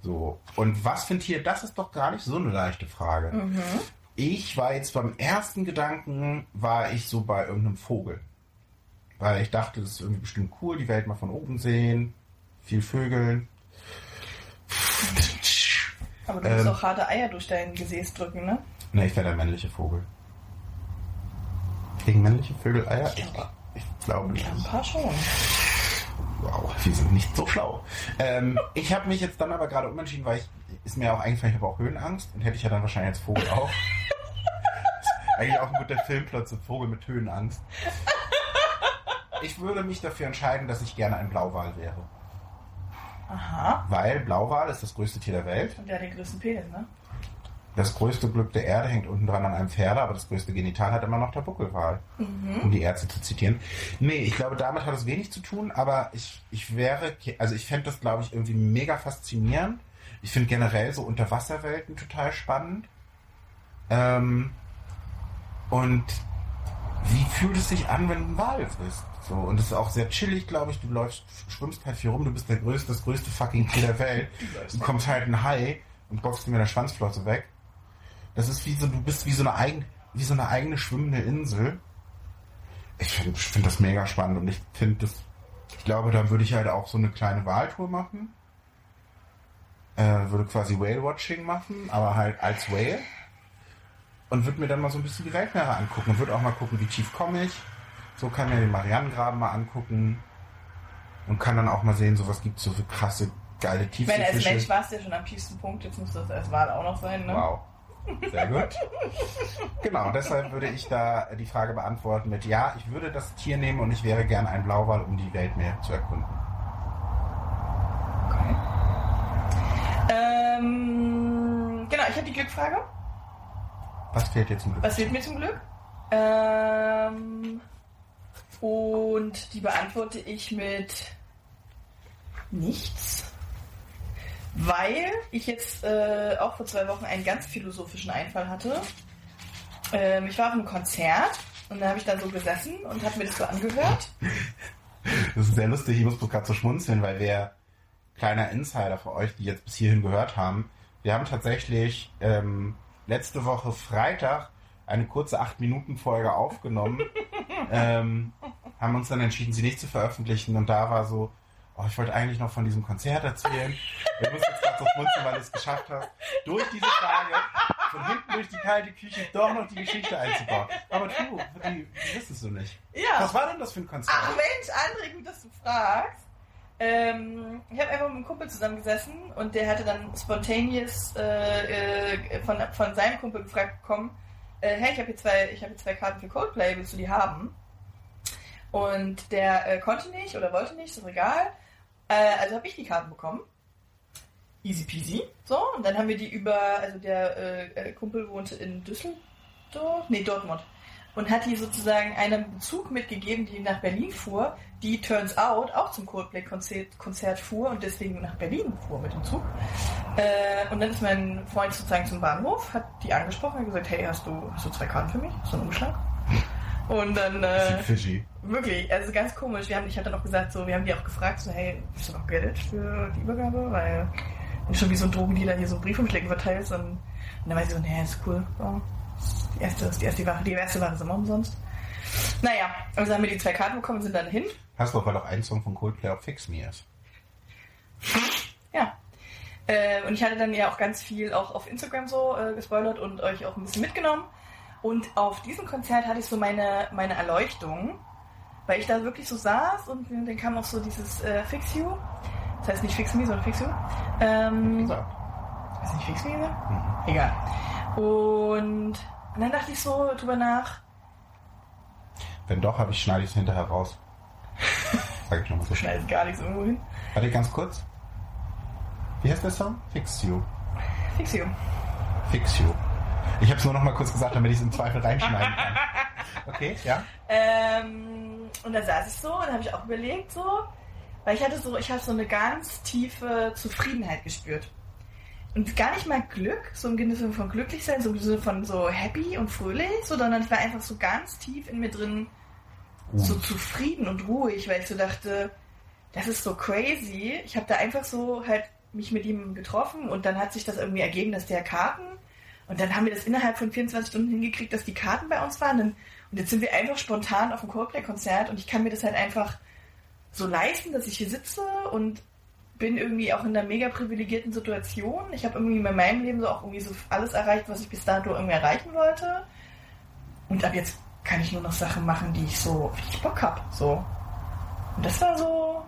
So. Und was für ein Tier? Das ist doch gar nicht so eine leichte Frage. Ich war jetzt beim ersten Gedanken, war ich so bei irgendeinem Vogel. Weil ich dachte, das ist irgendwie bestimmt cool, die Welt mal von oben sehen, viel Vögeln. Aber du musst Ähm. auch harte Eier durch dein Gesäß drücken, ne? Ne, ich wäre der männliche Vogel. Gegen männliche Vögel Eier? Ich, ich glaube nicht. Ein paar schon. Wow, wir sind nicht so schlau. Ähm, ich habe mich jetzt dann aber gerade umentschieden, weil ich ist mir auch eingefallen, ich habe auch Höhenangst und hätte ich ja dann wahrscheinlich als Vogel auch. eigentlich auch ein guter Filmplot, so Vogel mit Höhenangst. Ich würde mich dafür entscheiden, dass ich gerne ein Blauwal wäre. Aha. Weil Blauwal ist das größte Tier der Welt. Und der hat den größten Penis, ne? Das größte Glück der Erde hängt unten dran an einem Pferde, aber das größte Genital hat immer noch der Buckelwal. Um die Ärzte zu zitieren. Nee, ich glaube, damit hat es wenig zu tun, aber ich, ich wäre, also ich fände das, glaube ich, irgendwie mega faszinierend. Ich finde generell so Unterwasserwelten total spannend. Ähm, und wie fühlt es sich an, wenn du ein Wal bist? So, und es ist auch sehr chillig, glaube ich. Du läufst, schwimmst halt viel rum, du bist der größte, das größte fucking Tier der Welt. Du kommst halt ein Hai und boxst mit der Schwanzflosse weg. Das ist wie so, du bist wie so eine eigen, wie so eine eigene schwimmende Insel. Ich finde find das mega spannend und ich finde das, ich glaube, da würde ich halt auch so eine kleine Wahltour machen. Äh, würde quasi Whale-Watching machen, aber halt als Whale. Und würde mir dann mal so ein bisschen die Weltmeere angucken und würde auch mal gucken, wie tief komme ich. So kann mir den Marianengraben mal angucken und kann dann auch mal sehen, so was gibt es so für krasse, geile Ich meine, als Mensch Tiefseefische. warst du ja schon am tiefsten Punkt, jetzt muss das als Wal auch noch sein, ne? Wow. Sehr gut. Genau, deshalb würde ich da die Frage beantworten mit Ja, ich würde das Tier nehmen und ich wäre gern ein Blauwal, um die Welt mehr zu erkunden. Okay. Ähm, genau, ich habe die Glückfrage. Was fehlt dir zum Glück? Was fehlt mir zum Glück? Ähm, und die beantworte ich mit nichts. Weil ich jetzt äh, auch vor zwei Wochen einen ganz philosophischen Einfall hatte. Ähm, ich war auf einem Konzert und da habe ich da so gesessen und habe mir das so angehört. Das ist sehr lustig, ich muss bloß gerade so schmunzeln, weil wir, kleiner Insider für euch, die jetzt bis hierhin gehört haben, wir haben tatsächlich ähm, letzte Woche Freitag eine kurze 8-Minuten-Folge aufgenommen, ähm, haben uns dann entschieden, sie nicht zu veröffentlichen und da war so, oh, ich wollte eigentlich noch von diesem Konzert erzählen. Wir müssen jetzt gerade so schmunzeln, weil du es geschafft hast, durch diese Frage von hinten durch die kalte Küche doch noch die Geschichte einzubauen. Aber du, die, die es so nicht. Ja. Was war denn das für ein Konzert? Ach Mensch, André, gut, dass du fragst. Ähm, ich habe einfach mit einem Kumpel zusammengesessen und der hatte dann spontaneous äh, äh, von, von seinem Kumpel gefragt bekommen, äh, hey, ich habe hier, zwei, hab hier zwei Karten für Coldplay, willst du die haben? Und der äh, konnte nicht oder wollte nicht, ist doch egal. Äh, also habe ich die Karten bekommen. Easy peasy. So, und dann haben wir die über, also der äh, Kumpel wohnte in Düsseldorf, nee, Dortmund. Und hat die sozusagen einem Bezug mitgegeben, die nach Berlin fuhr, die turns out auch zum Coldplay-Konzert Konzert fuhr und deswegen nach Berlin fuhr mit dem Zug. Äh, und dann ist mein Freund sozusagen zum Bahnhof, hat die angesprochen und gesagt, hey, hast du, hast du zwei Karten für mich? Du einen Umschlag? Und dann, äh, Fishy. wirklich, also ganz komisch. Wir haben, ich hatte noch gesagt, so, wir haben die auch gefragt, so, hey, hast du noch Geld für die Übergabe? Weil, wenn schon wie so ein Drogendealer hier so Briefumschläge verteilst, dann, und dann weiß ich so, nee, ist cool. So. Die erste, die erste Ware, die erste Ware ist immer umsonst. Naja, also haben wir die zwei Karten bekommen sind dann hin. Hast du auch, weil auch ein Song von Coldplay auf Fix Me ist. Ja. Äh, und ich hatte dann ja auch ganz viel auch auf Instagram so äh, gespoilert und euch auch ein bisschen mitgenommen. Und auf diesem Konzert hatte ich so meine, meine Erleuchtung, weil ich da wirklich so saß und dann kam auch so dieses äh, Fix You. Das heißt nicht Fix Me, sondern Fix You. Ähm, So. Weiß nicht, Fix Me gesagt? Egal. Und, dann dachte ich so drüber nach, Wenn doch, habe ich schneide ich es hinterher raus. Sag ich nochmal so ist gar nichts irgendwo hin. Warte ganz kurz. Wie heißt der Song? Fix You. Fix You. Fix You. Ich habe es nur noch mal kurz gesagt, damit ich es im Zweifel reinschneiden kann. Okay, ja? Ähm, und da saß ich so und habe ich auch überlegt so, weil ich hatte so, ich habe so eine ganz tiefe Zufriedenheit gespürt. Und gar nicht mal Glück, so im Sinne von glücklich sein, so im Sinne von so happy und fröhlich, so, sondern ich war einfach so ganz tief in mir drin so zufrieden und ruhig, weil ich so dachte, das ist so crazy. Ich habe da einfach so halt mich mit ihm getroffen und dann hat sich das irgendwie ergeben, dass der Karten und dann haben wir das innerhalb von 24 Stunden hingekriegt, dass die Karten bei uns waren. Und jetzt sind wir einfach spontan auf dem Coldplay-Konzert und ich kann mir das halt einfach so leisten, dass ich hier sitze und bin irgendwie auch in einer mega privilegierten Situation. Ich habe irgendwie in meinem Leben so auch irgendwie so alles erreicht, was ich bis dato irgendwie erreichen wollte. Und ab jetzt kann ich nur noch Sachen machen, die ich so richtig Bock hab. So. Und das war so.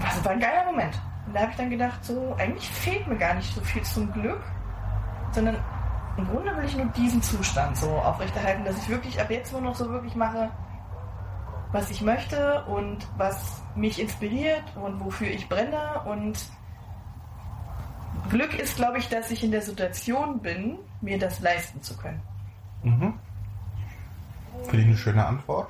Das war ein geiler Moment. Und da habe ich dann gedacht, so, eigentlich fehlt mir gar nicht so viel zum Glück, sondern im Grunde will ich nur diesen Zustand so aufrechterhalten, dass ich wirklich ab jetzt nur noch so wirklich mache, was ich möchte und was mich inspiriert und wofür ich brenne. Und Glück ist, glaube ich, dass ich in der Situation bin, mir das leisten zu können. Mhm. Finde ich eine schöne Antwort.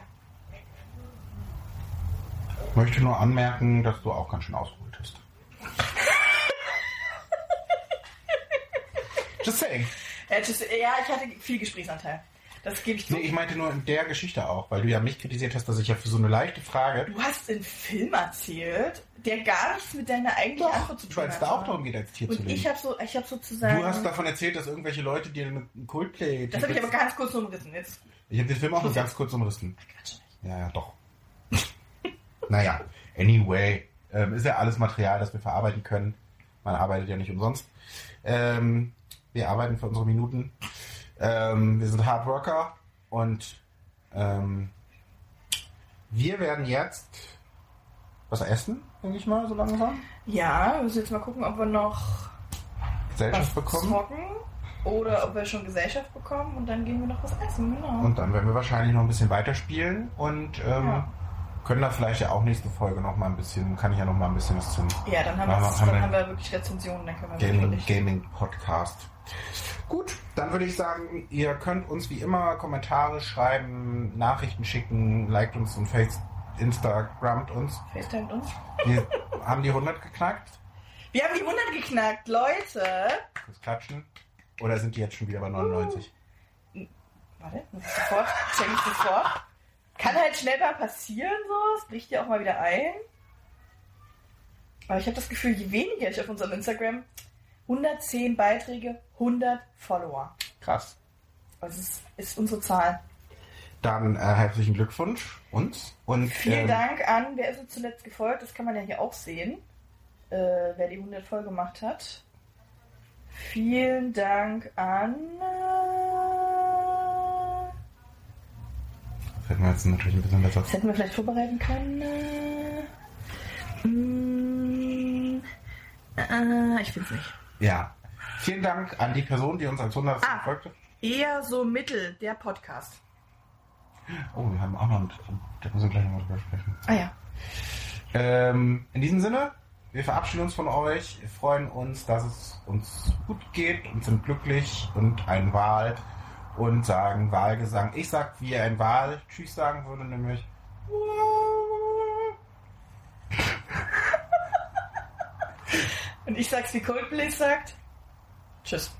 Möchte nur anmerken, dass du auch ganz schön ausgeholt hast. Just saying. Ja, tschüss. ja, ich hatte viel Gesprächsanteil. Das gebe ich zu. Nee, ich meinte nur in der Geschichte auch, weil du ja mich kritisiert hast, dass ich ja für so eine leichte Frage. Du hast einen Film erzählt, der gar nichts mit deiner eigentlichen Antwort zu tun Weil es hat. da auch darum geht, als Tier zu Und leben. ich habe so, ich habe sozusagen. Du hast davon erzählt, dass irgendwelche Leute dir einen Coldplay. das habe ich aber ganz kurz umrissen. Jetzt Ich habe den Film auch nur ganz kurz umrissen. Quatsch. Ja, ja, doch. naja, anyway. Ähm, ist ja alles Material, das wir verarbeiten können. Man arbeitet ja nicht umsonst. Ähm, wir arbeiten für unsere Minuten. Ähm, wir sind Hardworker und ähm, wir werden jetzt was essen, denke ich mal, so langsam. Ja, wir müssen jetzt mal gucken, ob wir noch Gesellschaft bekommen. zocken. Oder ob wir schon Gesellschaft bekommen und dann gehen wir noch was essen, genau. Und dann werden wir wahrscheinlich noch ein bisschen weiterspielen und ähm, Ja. Können da vielleicht ja auch nächste Folge noch mal ein bisschen, kann ich ja noch mal ein bisschen was zum ja, dann haben, Machen haben dann haben wir wirklich Rezensionen, dann können wir Gaming. Gaming Podcast. Gut, dann würde ich sagen, ihr könnt uns wie immer Kommentare schreiben, Nachrichten schicken, liked uns und Face Instagramt uns. FaceTime uns. Wir haben die 100 geknackt. Wir haben die 100 geknackt, Leute. Das Klatschen. Oder sind die jetzt schon wieder bei 99? Warte, muss ich sofort, check ich sofort. Kann halt schnell mal passieren, so. Es bricht ja auch mal wieder ein. Aber ich habe das Gefühl, je weniger ich auf unserem Instagram, 110 Beiträge, 100 Follower. Krass. Also es ist unsere Zahl. Dann äh, herzlichen Glückwunsch uns. Und Vielen ähm, Dank an, wer ist uns zuletzt gefolgt? Das kann man ja hier auch sehen, äh, wer die 100 voll gemacht hat. Vielen Dank an. Äh, Fällt mir jetzt natürlich ein bisschen besser. das hätten wir vielleicht vorbereiten können. Äh, mm, äh, ich finde es nicht. Ja. Vielen Dank an die Person, die uns als 100 Ah. folgte. Eher so mittel, der Podcast. Oh, wir haben auch noch einen, da müssen wir gleich noch mal drüber sprechen. Ah ja. Ähm, in diesem Sinne, wir verabschieden uns von euch, wir freuen uns, dass es uns gut geht und sind glücklich und ein Wahl und sagen Wahlgesang. Ich sag, wie ein Wahl Tschüss sagen würde, nämlich Und ich sag's wie Coldplay sagt. Tschüss.